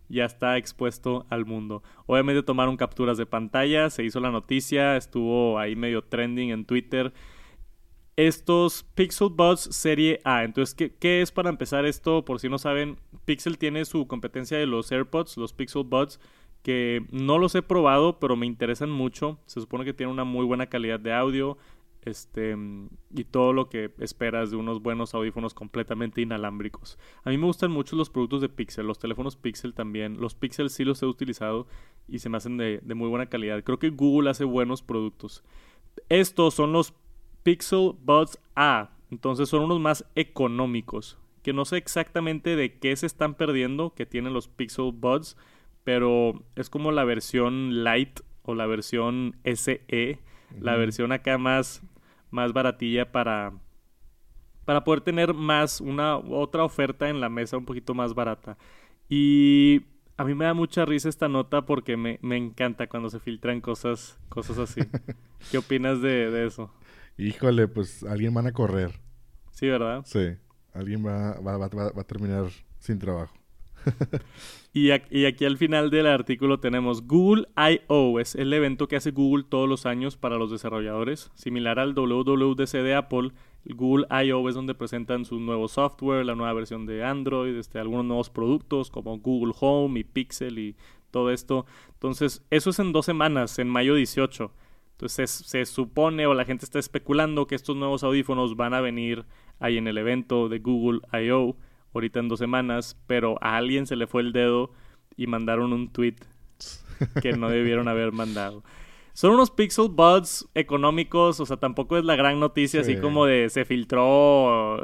Ya está expuesto al mundo. Obviamente tomaron capturas de pantalla, se hizo la noticia, estuvo ahí medio trending en Twitter. Estos Pixel Buds Serie A. Entonces, ¿qué, ¿qué, es para empezar esto? Por si no saben, Pixel tiene su competencia de los AirPods, los Pixel Buds, que no los he probado, pero me interesan mucho. Se supone que tienen una muy buena calidad de audio este y todo lo que esperas de unos buenos audífonos completamente inalámbricos. A mí me gustan mucho los productos de Pixel, los teléfonos Pixel también. Los Pixel sí los he utilizado y se me hacen de, de muy buena calidad. Creo que Google hace buenos productos. Estos son los Pixel Buds A, entonces son unos más económicos, que no sé exactamente de qué se están perdiendo que tienen los Pixel Buds, pero es como la versión light o la versión SE, la versión acá más más baratilla para para poder tener más una otra oferta en la mesa un poquito más barata. Y a mí me da mucha risa esta nota porque me, me encanta cuando se filtran cosas cosas así. [LAUGHS] ¿Qué opinas de, de, eso? Híjole, pues alguien van a correr. Sí, ¿verdad? Sí, alguien va, va, va, va a terminar sin trabajo. [LAUGHS] y, aquí, al final del artículo tenemos Google I.O. Es el evento que hace Google todos los años para los desarrolladores. Similar al WWDC de Apple, el Google I.O. es donde presentan su nuevo software, la nueva versión de Android, este, algunos nuevos productos como Google Home y Pixel y todo esto. Entonces, eso es en dos semanas, en mayo 18. Entonces se supone o la gente está especulando que estos nuevos audífonos van a venir ahí en el evento de Google I.O ahorita en dos semanas, pero a alguien se le fue el dedo y mandaron un tweet que no debieron haber [LAUGHS] mandado. Son unos Pixel Buds económicos, o sea, tampoco es la gran noticia, así como de se filtró,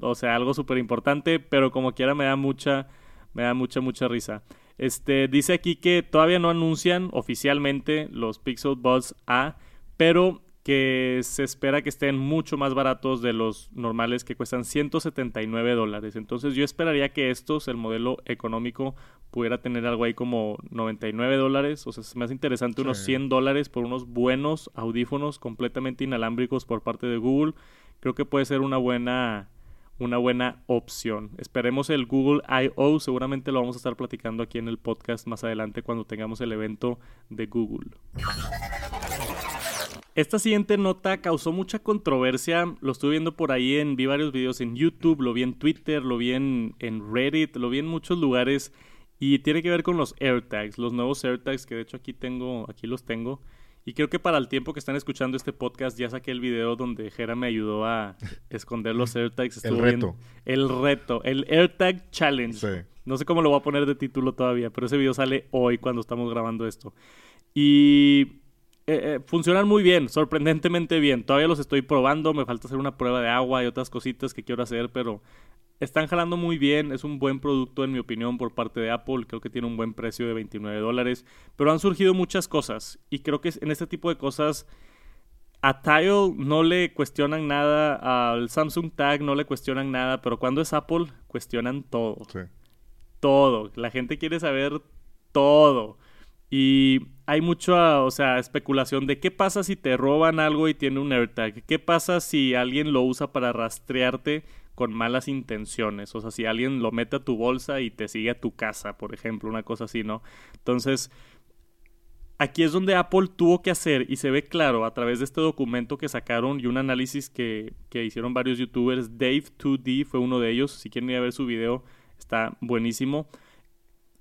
o sea, algo súper importante, pero como quiera me da mucha, me da mucha, mucha risa. Este, dice aquí que todavía no anuncian oficialmente los Pixel Buds A, pero que se espera que estén mucho más baratos de los normales que cuestan 179 dólares. Entonces yo esperaría que estos, el modelo económico, pudiera tener algo ahí como 99 dólares. O sea, es más interesante unos 100 dólares por unos buenos audífonos completamente inalámbricos por parte de Google. Creo que puede ser una buena, una buena opción. Esperemos el Google I.O. Seguramente lo vamos a estar platicando aquí en el podcast más adelante cuando tengamos el evento de Google. Esta siguiente nota causó mucha controversia. Lo estuve viendo por ahí en. Vi varios videos en YouTube, lo vi en Twitter, lo vi en, Reddit, lo vi en muchos lugares. Y tiene que ver con los AirTags, los nuevos AirTags que de hecho aquí tengo, aquí los tengo. Y creo que para el tiempo que están escuchando este podcast ya saqué el video donde Jera me ayudó a esconder los [LAUGHS] AirTags. el reto. el reto, el AirTag Challenge. No sé cómo lo voy a poner de título todavía, pero ese video sale hoy cuando estamos grabando esto. Y eh, eh, funcionan muy bien, sorprendentemente bien. Todavía los estoy probando, me falta hacer una prueba de agua y otras cositas que quiero hacer, pero están jalando muy bien. Es un buen producto, en mi opinión, por parte de Apple. Creo que tiene un buen precio de 29 dólares. Pero han surgido muchas cosas y creo que en este tipo de cosas a Tile no le cuestionan nada, al Samsung Tag no le cuestionan nada, pero cuando es Apple, cuestionan todo. Todo. La gente quiere saber todo. Y hay mucha, o sea, especulación de qué pasa si te roban algo y tiene un AirTag. ¿Qué pasa si alguien lo usa para rastrearte con malas intenciones? O sea, si alguien lo mete a tu bolsa y te sigue a tu casa, por ejemplo, una cosa así, ¿no? Entonces, aquí es donde Apple tuvo que hacer, y se ve claro a través de este documento que sacaron y un análisis que, que hicieron varios youtubers. Dave2D fue uno de ellos. Si quieren ir a ver su video, está buenísimo.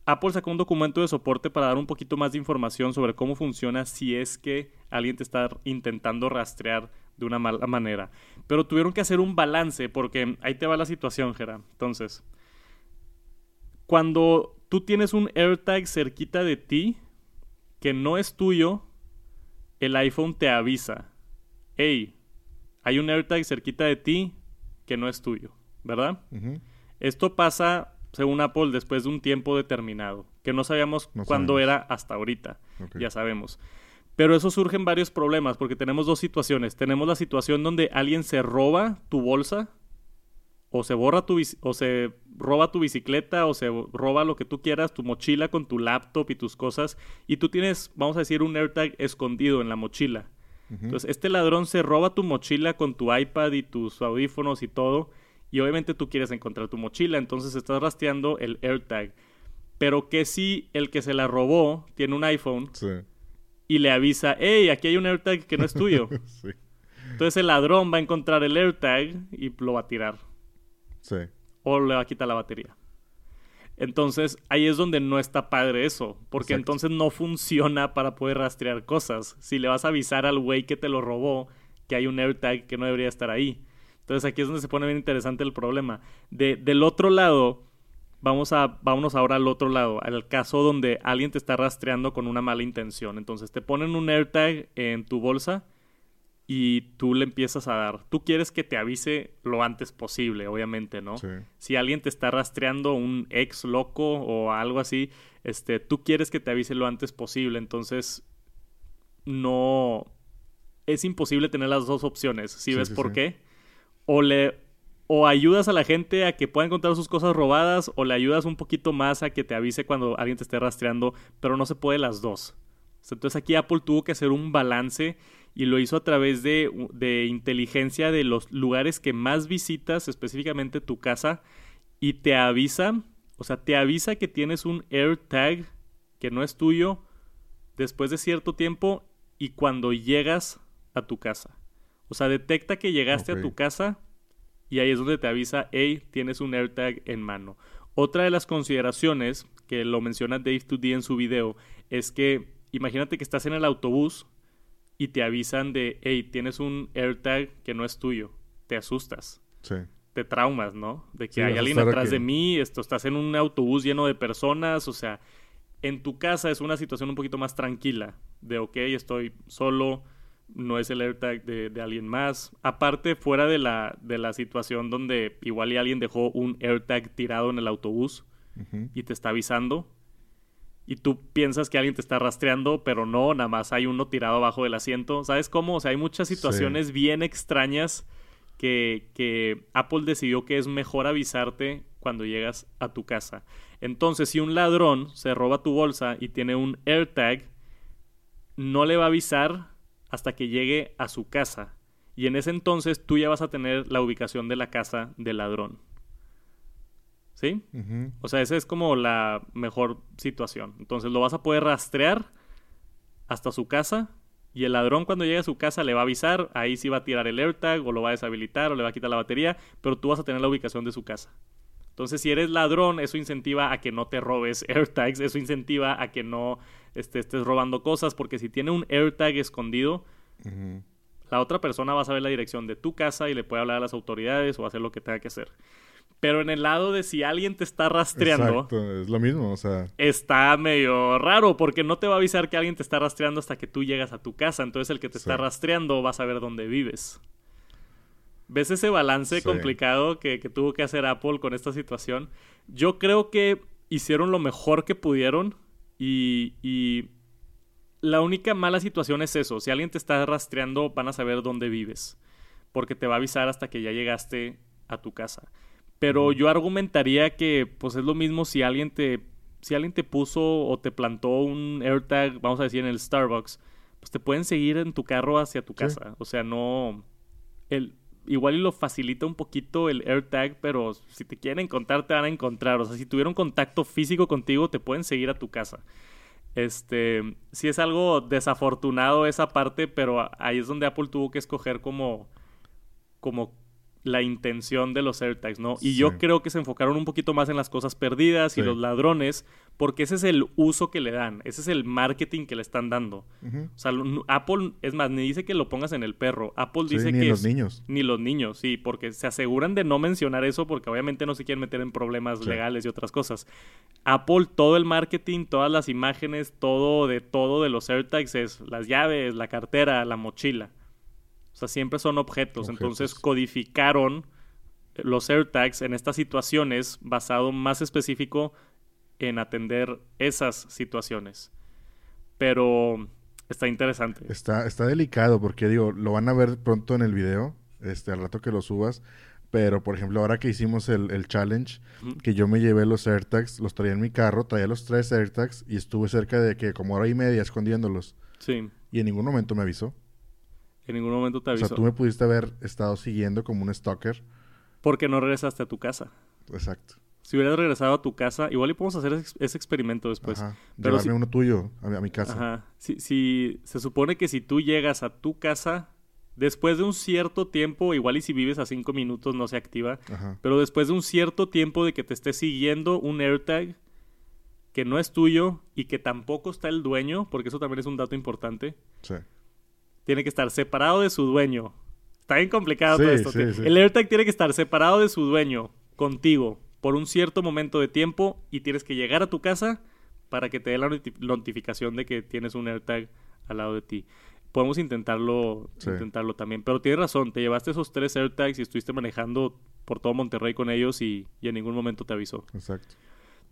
Apple sacó un documento de soporte para dar un poquito más de información sobre cómo funciona si es que alguien te está intentando rastrear de una mala manera. Pero tuvieron que hacer un balance porque ahí te va la situación, Gera. Entonces, cuando tú tienes un AirTag cerquita de ti que no es tuyo, el iPhone te avisa. Hey, hay un AirTag cerquita de ti que no es tuyo, ¿verdad? Esto pasa según Apple, después de un tiempo determinado, que no sabíamos cuándo era hasta ahorita, ya sabemos. Pero eso surge en varios problemas, porque tenemos dos situaciones. Tenemos la situación donde alguien se roba tu bolsa, o se borra tu o se roba tu bicicleta, o se roba lo que tú quieras, tu mochila con tu laptop y tus cosas, y tú tienes, vamos a decir, un AirTag escondido en la mochila. Entonces, este ladrón se roba tu mochila con tu iPad y tus audífonos y todo, y obviamente tú quieres encontrar tu mochila, entonces estás rastreando el AirTag. Pero que si el que se la robó tiene un iPhone y le avisa, hey, aquí hay un AirTag que no es tuyo. [LAUGHS] Entonces el ladrón va a encontrar el AirTag y lo va a tirar. Sí. O le va a quitar la batería. Entonces ahí es donde no está padre eso, porque entonces no funciona para poder rastrear cosas. Si le vas a avisar al güey que te lo robó que hay un AirTag que no debería estar ahí. Entonces aquí es donde se pone bien interesante el problema. De, del otro lado, vamos a, vámonos ahora al otro lado, al caso donde alguien te está rastreando con una mala intención. Entonces te ponen un AirTag en tu bolsa y tú le empiezas a dar. Tú quieres que te avise lo antes posible, obviamente, ¿no? Si alguien te está rastreando, un ex loco o algo así, este, tú quieres que te avise lo antes posible. Entonces, no... Es imposible tener las dos opciones. ¿Sí, ves por qué? o le o ayudas a la gente a que pueda encontrar sus cosas robadas o le ayudas un poquito más a que te avise cuando alguien te esté rastreando, pero no se puede las dos. Entonces aquí Apple tuvo que hacer un balance y lo hizo a través de, de inteligencia de los lugares que más visitas, específicamente tu casa, y te avisa, o sea, te avisa que tienes un AirTag que no es tuyo después de cierto tiempo y cuando llegas a tu casa. O sea, detecta que llegaste a tu casa y ahí es donde te avisa, hey, tienes un AirTag en mano. Otra de las consideraciones que lo menciona Dave2D en su video es que imagínate que estás en el autobús y te avisan de, hey, tienes un AirTag que no es tuyo. Te asustas. Sí. Te traumas, ¿no? De que hay alguien atrás de mí, esto, estás en un autobús lleno de personas, o sea, en tu casa es una situación un poquito más tranquila, de, ok, estoy solo, no es el AirTag de, de, alguien más. Aparte, fuera de la, de la situación donde igual y alguien dejó un AirTag tirado en el autobús y te está avisando. Y tú piensas que alguien te está rastreando, pero no, nada más hay uno tirado abajo del asiento. ¿Sabes cómo? O sea, hay muchas situaciones bien extrañas que, que Apple decidió que es mejor avisarte cuando llegas a tu casa. Entonces, si un ladrón se roba tu bolsa y tiene un AirTag, no le va a avisar hasta que llegue a su casa. Y en ese entonces tú ya vas a tener la ubicación de la casa del ladrón. ¿Sí? O sea, esa es como la mejor situación. Entonces lo vas a poder rastrear hasta su casa y el ladrón cuando llegue a su casa le va a avisar, ahí sí va a tirar el AirTag o lo va a deshabilitar o le va a quitar la batería, pero tú vas a tener la ubicación de su casa. Entonces, si eres ladrón, eso incentiva a que no te robes [LAUGHS] AirTags, eso incentiva a que no este, estés robando cosas, porque si tiene un AirTag escondido, la otra persona va a saber la dirección de tu casa y le puede hablar a las autoridades o hacer lo que tenga que hacer. Pero en el lado de si alguien te está rastreando. es lo mismo, o sea. Está medio raro porque no te va a avisar que alguien te está rastreando hasta que tú llegas a tu casa. Entonces el que te está rastreando va a saber dónde vives. ¿Ves ese balance complicado que, tuvo que hacer Apple con esta situación? Yo creo que hicieron lo mejor que pudieron y, y, la única mala situación es eso. Si alguien te está rastreando, van a saber dónde vives. Porque te va a avisar hasta que ya llegaste a tu casa. Pero yo argumentaría que pues es lo mismo si alguien te si alguien te puso o te plantó un AirTag, vamos a decir en el Starbucks, pues te pueden seguir en tu carro hacia tu casa. O sea, no el igual y lo facilita un poquito el AirTag, pero si te quieren encontrar, te van a encontrar. O sea, si tuvieron contacto físico contigo, te pueden seguir a tu casa. Este, sí es algo desafortunado esa parte, pero ahí es donde Apple tuvo que escoger como, como la intención de los AirTags, ¿no? Y yo creo que se enfocaron un poquito más en las cosas perdidas y los ladrones, porque ese es el uso que le dan, ese es el marketing que le están dando. O sea, Apple, es más, ni dice que lo pongas en el perro, Apple dice que... Ni los niños. Ni los niños, sí, porque se aseguran de no mencionar eso porque obviamente no se quieren meter en problemas legales y otras cosas. Apple, todo el marketing, todas las imágenes, todo de todo de los AirTags es las llaves, la cartera, la mochila. O sea, siempre son objetos. Entonces codificaron los AirTags en estas situaciones basado más específico en atender esas situaciones. Pero está interesante. Está, está delicado porque digo, lo van a ver pronto en el video, este, al rato que lo subas. Pero, por ejemplo, ahora que hicimos el, challenge, que yo me llevé los AirTags, los traía en mi carro, traía los tres AirTags y estuve cerca de que como hora y media escondiéndolos. Sí. Y en ningún momento me avisó. En ningún momento te avisó. O sea, tú me pudiste haber estado siguiendo como un stalker. Porque no regresaste a tu casa. Exacto. Si hubieras regresado a tu casa, igual y podemos hacer ese, experimento después. Ajá. Pero Llevarme uno tuyo a mi, casa. Ajá. Si, si, se supone que si tú llegas a tu casa, después de un cierto tiempo, igual y si vives a cinco minutos no se activa, Ajá. pero después de un cierto tiempo de que te esté siguiendo un AirTag que no es tuyo y que tampoco está el dueño, porque eso también es un dato importante. Sí tiene que estar separado de su dueño. Está bien complicado todo esto. El AirTag tiene que estar separado de su dueño, contigo, por un cierto momento de tiempo y tienes que llegar a tu casa para que te dé la notificación de que tienes un AirTag al lado de ti. Podemos intentarlo, intentarlo también. Pero tienes razón, te llevaste esos tres AirTags y estuviste manejando por todo Monterrey con ellos y, y en ningún momento te avisó. Exacto.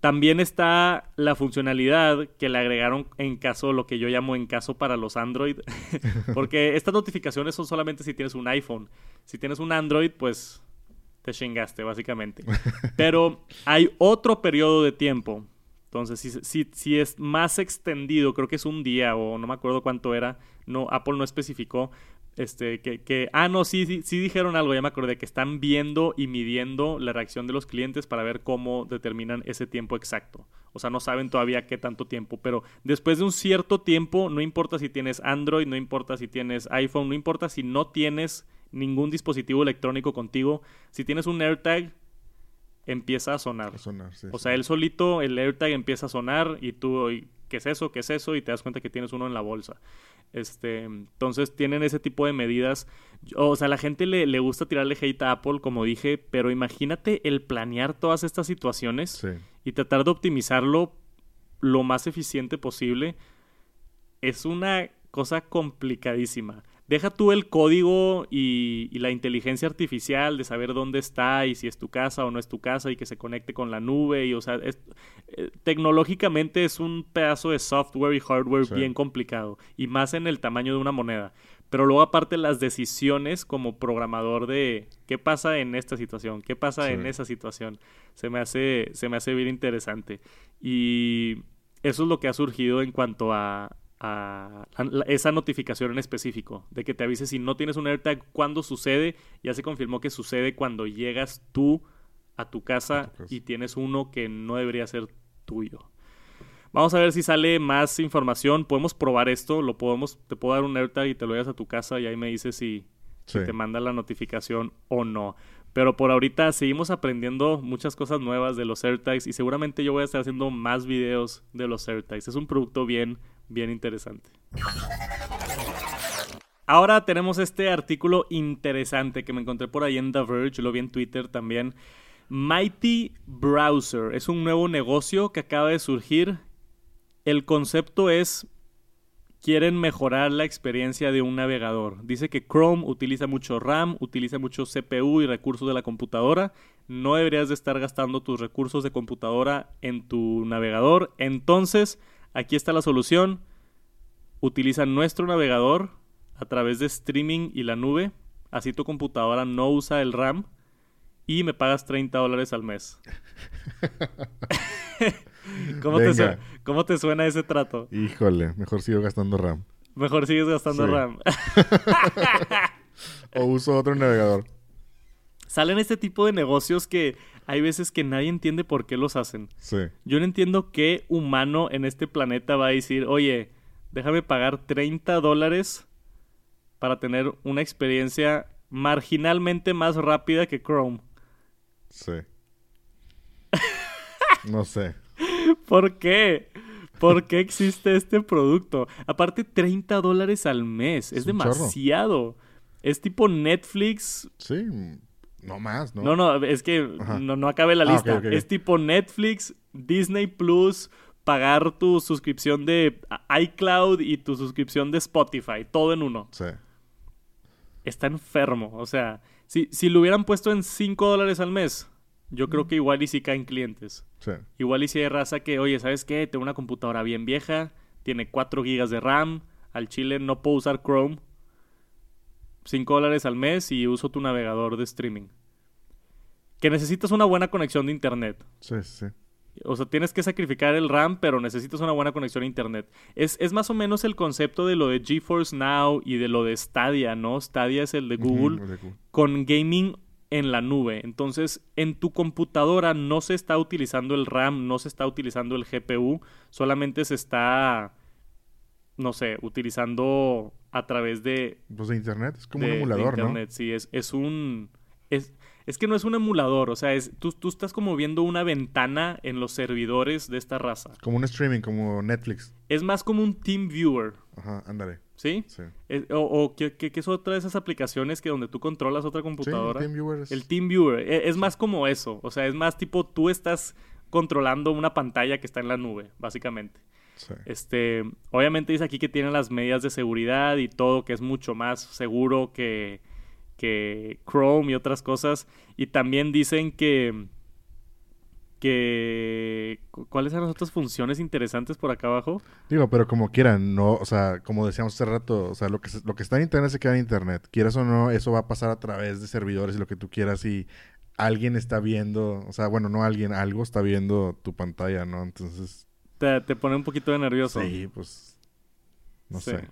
También está la funcionalidad que le agregaron en caso, lo que yo llamo en caso para los Android, [LAUGHS] porque [LAUGHS] estas notificaciones son solamente si tienes un iPhone. Si tienes un Android, pues te chingaste, básicamente. [LAUGHS] Pero hay otro periodo de tiempo. Entonces, si, si, si es más extendido, creo que es un día o no me acuerdo cuánto era, no, Apple no especificó, este, que, que, ah, no, sí, sí, sí dijeron algo, ya me acordé, que están viendo y midiendo la reacción de los clientes para ver cómo determinan ese tiempo exacto. O sea, no saben todavía qué tanto tiempo, pero después de un cierto tiempo, no importa si tienes Android, no importa si tienes iPhone, no importa si no tienes ningún dispositivo electrónico contigo, si tienes un AirTag, empieza a sonar. o sea, él solito, el AirTag empieza a sonar y tú, ¿qué es eso? ¿Qué es eso? Y te das cuenta que tienes uno en la bolsa. Este, entonces tienen ese tipo de medidas. O sea, a la gente le, le, gusta tirarle hate a Apple, como dije, pero imagínate el planear todas estas situaciones y tratar de optimizarlo lo más eficiente posible. Es una cosa complicadísima deja tú el código y, la inteligencia artificial de saber dónde está y si es tu casa o no es tu casa y que se conecte con la nube y o sea eh, tecnológicamente es un pedazo de software y hardware bien complicado y más en el tamaño de una moneda. Pero luego aparte las decisiones como programador de qué pasa en esta situación qué pasa en esa situación se me hace se me hace bien interesante. Y eso es lo que ha surgido en cuanto a, a, esa notificación en específico, de que te avise si no tienes un AirTag cuando sucede. Ya se confirmó que sucede cuando llegas tú a tu casa y tienes uno que no debería ser tuyo. Vamos a ver si sale más información. Podemos probar esto. Lo podemos, te puedo dar un AirTag y te lo llevas a tu casa y ahí me dices si, si te manda la notificación o no. Pero por ahorita seguimos aprendiendo muchas cosas nuevas de los AirTags y seguramente yo voy a estar haciendo más videos de los AirTags. Es un producto bien bien interesante. Ahora tenemos este artículo interesante que me encontré por ahí en The Verge, lo vi en Twitter también. Mighty Browser es un nuevo negocio que acaba de surgir. El concepto es quieren mejorar la experiencia de un navegador. Dice que Chrome utiliza mucho RAM, utiliza mucho CPU y recursos de la computadora. No deberías de estar gastando tus recursos de computadora en tu navegador. Entonces, Aquí está la solución. Utiliza nuestro navegador a través de streaming y la nube. Así tu computadora no usa el RAM. Y me pagas 30 dólares al mes. [LAUGHS] ¿Cómo, te suena, ese trato? Híjole, mejor sigo gastando RAM. Mejor sigues gastando RAM. [LAUGHS] o uso otro navegador. Salen este tipo de negocios que hay veces que nadie entiende por qué los hacen. Sí. Yo no entiendo qué humano en este planeta va a decir, oye, déjame pagar 30 dólares para tener una experiencia marginalmente más rápida que Chrome. Sí. [LAUGHS] no sé. [LAUGHS] ¿Por qué? ¿Por qué existe este producto? Aparte, 30 dólares al mes. Es, Es un chorro. demasiado. Es tipo Netflix. Sí. No más, ¿no? No, no, es que Ajá. no, no acabe la Ah, lista. Es tipo Netflix, Disney Plus, pagar tu suscripción de iCloud y tu suscripción de Spotify. Todo en uno. Sí. Está enfermo. O sea, si, si lo hubieran puesto en 5 dólares al mes, yo creo que igual y si caen clientes. Sí. Igual y si hay raza que, oye, ¿sabes qué? Tengo una computadora bien vieja, tiene 4 gigas de RAM, al chile no puedo usar Chrome. 5 dólares al mes y uso tu navegador de streaming. Que necesitas una buena conexión de internet. Sí, sí. O sea, tienes que sacrificar el RAM, pero necesitas una buena conexión a internet. Es, es más o menos el concepto de lo de GeForce Now y de lo de Stadia, ¿no? Stadia es el de Google de Google. con gaming en la nube. Entonces, en tu computadora no se está utilizando el RAM, no se está utilizando el GPU, solamente se está, no sé, utilizando a través de... Pues de internet. Es como de- un de emulador, ¿no? internet. Sí, es, es un... Es, es que no es un emulador, o sea, es, tú, tú estás como viendo una ventana en los servidores de esta raza. Como un streaming, como Netflix. Es más como un Team Viewer, Ajá, ándale. ¿Sí? Sí. Es- o o ¿qué, qué- es otra de esas aplicaciones que donde tú controlas otra Sí, computadora? TeamViewer es... El TeamViewer e- es más como eso, o sea, es más tipo tú estás controlando una pantalla que está en la nube, básicamente. Sí. Este, obviamente dice aquí que tiene las medidas de seguridad y todo, que es mucho más seguro que, que Chrome y otras cosas. Y también dicen que que cu- ¿cuáles eran las otras funciones interesantes por acá abajo? Digo, pero como quieran, no, o sea, como decíamos hace rato, o sea, lo que, lo que está en internet se queda en internet. Quieras o no, eso va a pasar a través de servidores y lo que tú quieras y alguien está viendo, o sea, bueno, no alguien, algo está viendo tu pantalla, ¿no? Entonces, Te, te pone un poquito de nervioso. sí, pues, no Sí. sé.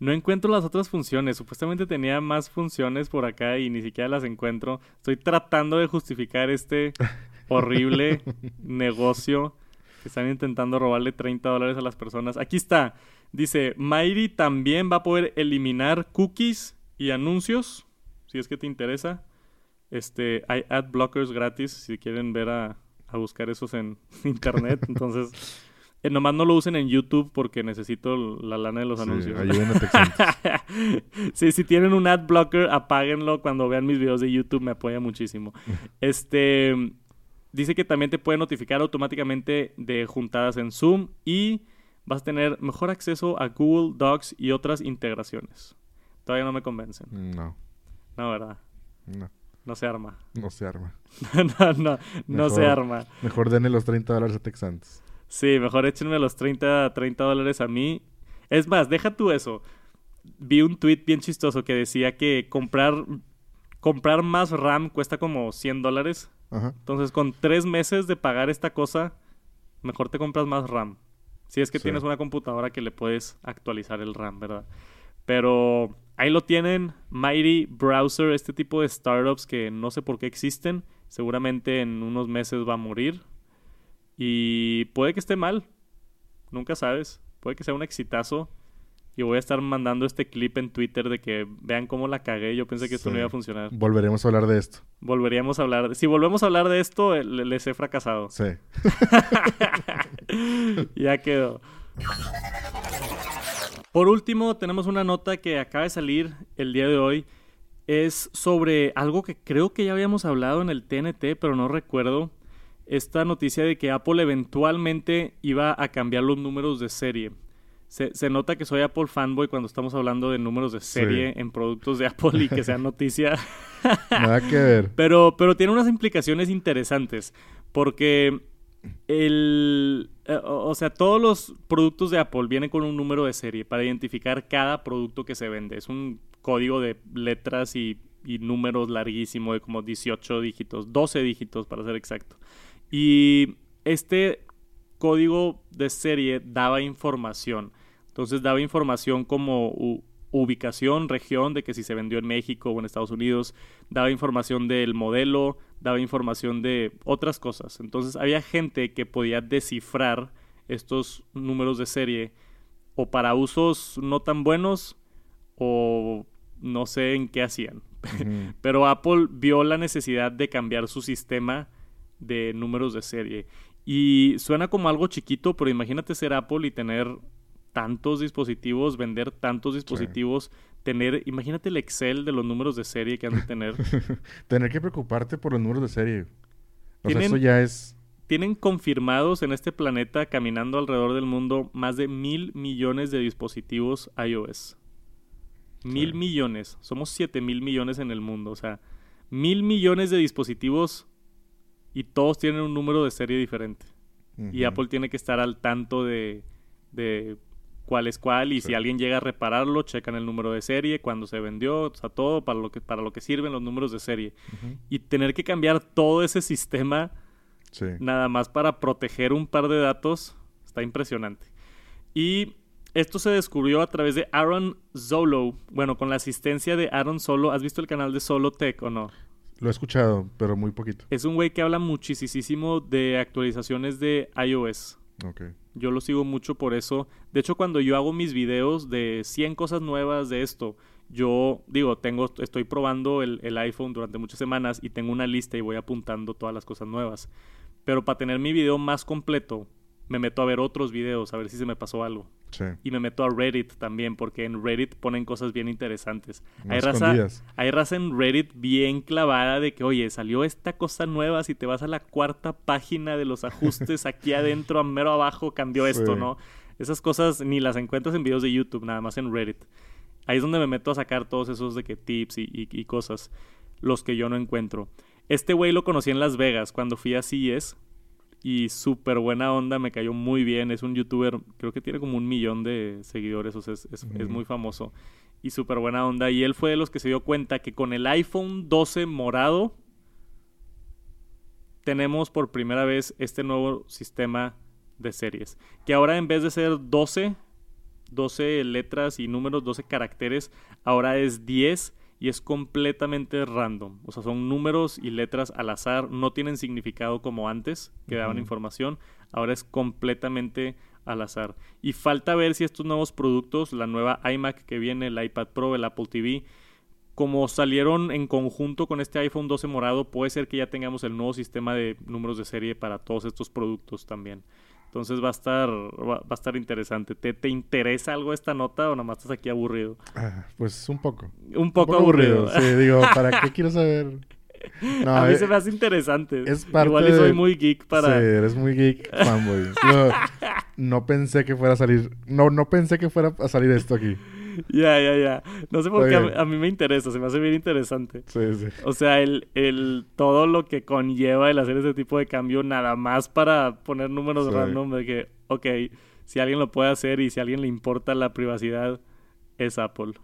No encuentro las otras funciones. Supuestamente tenía más funciones por acá y ni siquiera las encuentro. Estoy tratando de justificar este [LAUGHS] horrible [LAUGHS] negocio que están intentando robarle 30 dólares a las personas. Aquí está. Dice, Mighty también va a poder eliminar cookies y anuncios, si es que te interesa. Este, hay ad blockers gratis si quieren ver a, a buscar esos en [LAUGHS] internet. Entonces, eh, nomás no lo usen en YouTube porque necesito la lana de los Sí, anuncios. [LAUGHS] sí, si tienen un ad blocker, apáguenlo cuando vean mis videos de YouTube, me apoya muchísimo. Este dice que también te puede notificar automáticamente de juntadas en Zoom y vas a tener mejor acceso a Google Docs y otras integraciones. Todavía no me convencen. No, No, ¿verdad? no, No se arma. no se arma. [LAUGHS] no, no, no se arma. Mejor denle los 30 dólares a Texantes. Sí, mejor échenme los 30, 30 dólares a mí. Es más, deja tú eso. Vi un tweet bien chistoso que decía que comprar, comprar más RAM cuesta como 100 dólares. Ajá. Entonces, con tres meses de pagar esta cosa, mejor te compras más RAM. Si es que Sí. tienes una computadora que le puedes actualizar el RAM, ¿verdad? Pero ahí lo tienen, Mighty Browser, este tipo de startups que no sé por qué existen. Seguramente en unos meses va a morir. Y puede que esté mal. Nunca sabes. Puede que sea un exitazo. Y voy a estar mandando este clip en Twitter de que vean cómo la cagué. Yo pensé que esto no iba a funcionar. Volveremos a hablar de esto. Volveríamos a hablar. de- Si volvemos a hablar de esto, eh, le- les he fracasado. Sí. [LAUGHS] ya quedó. Por último, tenemos una nota que acaba de salir el día de hoy. Es sobre algo que creo que ya habíamos hablado en el TNT, pero no recuerdo. Esta noticia de que Apple eventualmente iba a cambiar los números de serie. Se, se nota que soy Apple fanboy cuando estamos hablando de números de serie en productos de Apple y que sea noticia. [LAUGHS] Nada que ver. Pero, pero tiene unas implicaciones interesantes. Porque el. eh, o o sea, todos los productos de Apple vienen con un número de serie para identificar cada producto que se vende. Es un código de letras y, y números larguísimo de como 18 dígitos, 12 dígitos para ser exacto. Y este código de serie daba información. Entonces daba información como ubicación, región, de que si se vendió en México o en Estados Unidos, daba información del modelo, daba información de otras cosas. Entonces había gente que podía descifrar estos números de serie o para usos no tan buenos o no sé en qué hacían. [LAUGHS] Pero Apple vio la necesidad de cambiar su sistema de números de serie. Y suena como algo chiquito, pero imagínate ser Apple y tener tantos dispositivos, vender tantos dispositivos, tener, imagínate el Excel de los números de serie que han de tener. [LAUGHS] tener que preocuparte por los números de serie. O sea, eso ya es... Tienen confirmados en este planeta, caminando alrededor del mundo, más de mil millones de dispositivos iOS. Mil millones. Somos siete mil millones en el mundo. O sea, mil millones de dispositivos y todos tienen un número de serie diferente. Y Apple tiene que estar al tanto de, de cuál es cuál y si alguien llega a repararlo, checan el número de serie, cuando se vendió, o sea, todo para lo que, para lo que sirven los números de serie. Y tener que cambiar todo ese sistema nada más para proteger un par de datos está impresionante. Y esto se descubrió a través de Aaron Zolo, bueno, con la asistencia de Aaron Solo. ¿Has visto el canal de Solo Tech o no? Lo he escuchado, pero muy poquito. Es un güey que habla muchísimo de actualizaciones de iOS. Ok. Yo lo sigo mucho por eso. De hecho, cuando yo hago mis videos de 100 cosas nuevas de esto, yo digo, tengo, estoy probando el, el, iPhone durante muchas semanas y tengo una lista y voy apuntando todas las cosas nuevas. Pero para tener mi video más completo, me meto a ver otros videos, a ver si se me pasó algo. Y me meto a Reddit también, porque en Reddit ponen cosas bien interesantes. hay raza, hay raza en Reddit bien clavada de que, oye, salió esta cosa nueva, si te vas a la cuarta página de los ajustes, aquí [LAUGHS] adentro, a mero abajo, cambió esto, ¿no? Esas cosas ni las encuentras en videos de YouTube, nada más en Reddit. Ahí es donde me meto a sacar todos esos de que tips y, y cosas, los que yo no encuentro. Este güey lo conocí en Las Vegas cuando fui a CES y súper buena onda, me cayó muy bien. Es un youtuber, creo que tiene como un millón de seguidores, o sea, es, muy famoso. Y súper buena onda. Y él fue de los que se dio cuenta que con el iPhone 12 morado tenemos por primera vez este nuevo sistema de series. Que ahora en vez de ser 12, 12 letras y números, 12 caracteres, ahora es 10 y es completamente random. O sea, son números y letras al azar, no tienen significado como antes, que daban información, ahora es completamente al azar. Y falta ver si estos nuevos productos, la nueva iMac que viene, el iPad Pro, el Apple TV, como salieron en conjunto con este iPhone 12 morado, puede ser que ya tengamos el nuevo sistema de números de serie para todos estos productos también. Entonces va a estar, va, a estar interesante. ¿Te, ¿Te, interesa algo esta nota o nada más estás aquí aburrido? Ah, pues un poco. Un poco, aburrido. Sí, digo, ¿para qué [LAUGHS] quiero saber? a mí eh, se me hace interesante. Es Igual y soy muy geek para... Sí, eres muy geek, fanboy. [LAUGHS] no pensé que fuera a salir... No, no pensé que fuera a salir esto aquí. [LAUGHS] Ya, ya, ya. No sé por qué a, mí me interesa, se me hace bien interesante. Sí, sí. O sea, el, el, todo lo que conlleva el hacer ese tipo de cambio nada más para poner números random de que, ok, si alguien lo puede hacer y si a alguien le importa la privacidad, es Apple.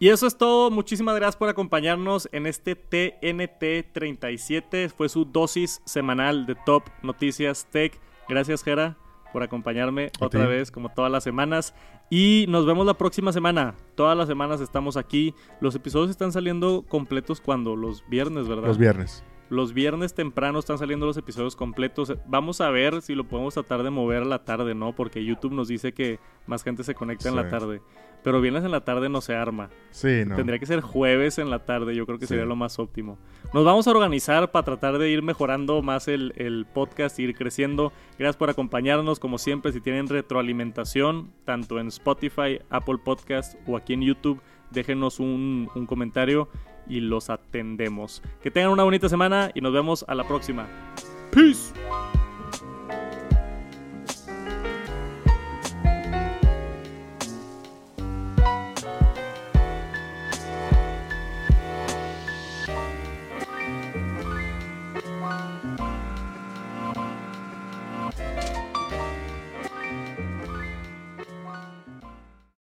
Y eso es todo. Muchísimas gracias por acompañarnos en este TNT 37. Fue su dosis semanal de Top Noticias Tech. Gracias, Jera por acompañarme otra vez, como todas las semanas. Y nos vemos la próxima semana. Todas las semanas estamos aquí. Los episodios están saliendo completos cuando? Los viernes, ¿verdad? Los viernes. Los viernes temprano están saliendo los episodios completos. Vamos a ver si lo podemos tratar de mover a la tarde, ¿no? Porque YouTube nos dice que más gente se conecta en la tarde. Pero viernes en la tarde no se arma. Sí, no. Tendría que ser jueves en la tarde, yo creo que sería lo más óptimo. Nos vamos a organizar para tratar de ir mejorando más el, el podcast, ir creciendo. Gracias por acompañarnos, como siempre, si tienen retroalimentación, tanto en Spotify, Apple Podcast o aquí en YouTube, déjenos un, un comentario y los atendemos. Que tengan una bonita semana y nos vemos a la próxima. Peace.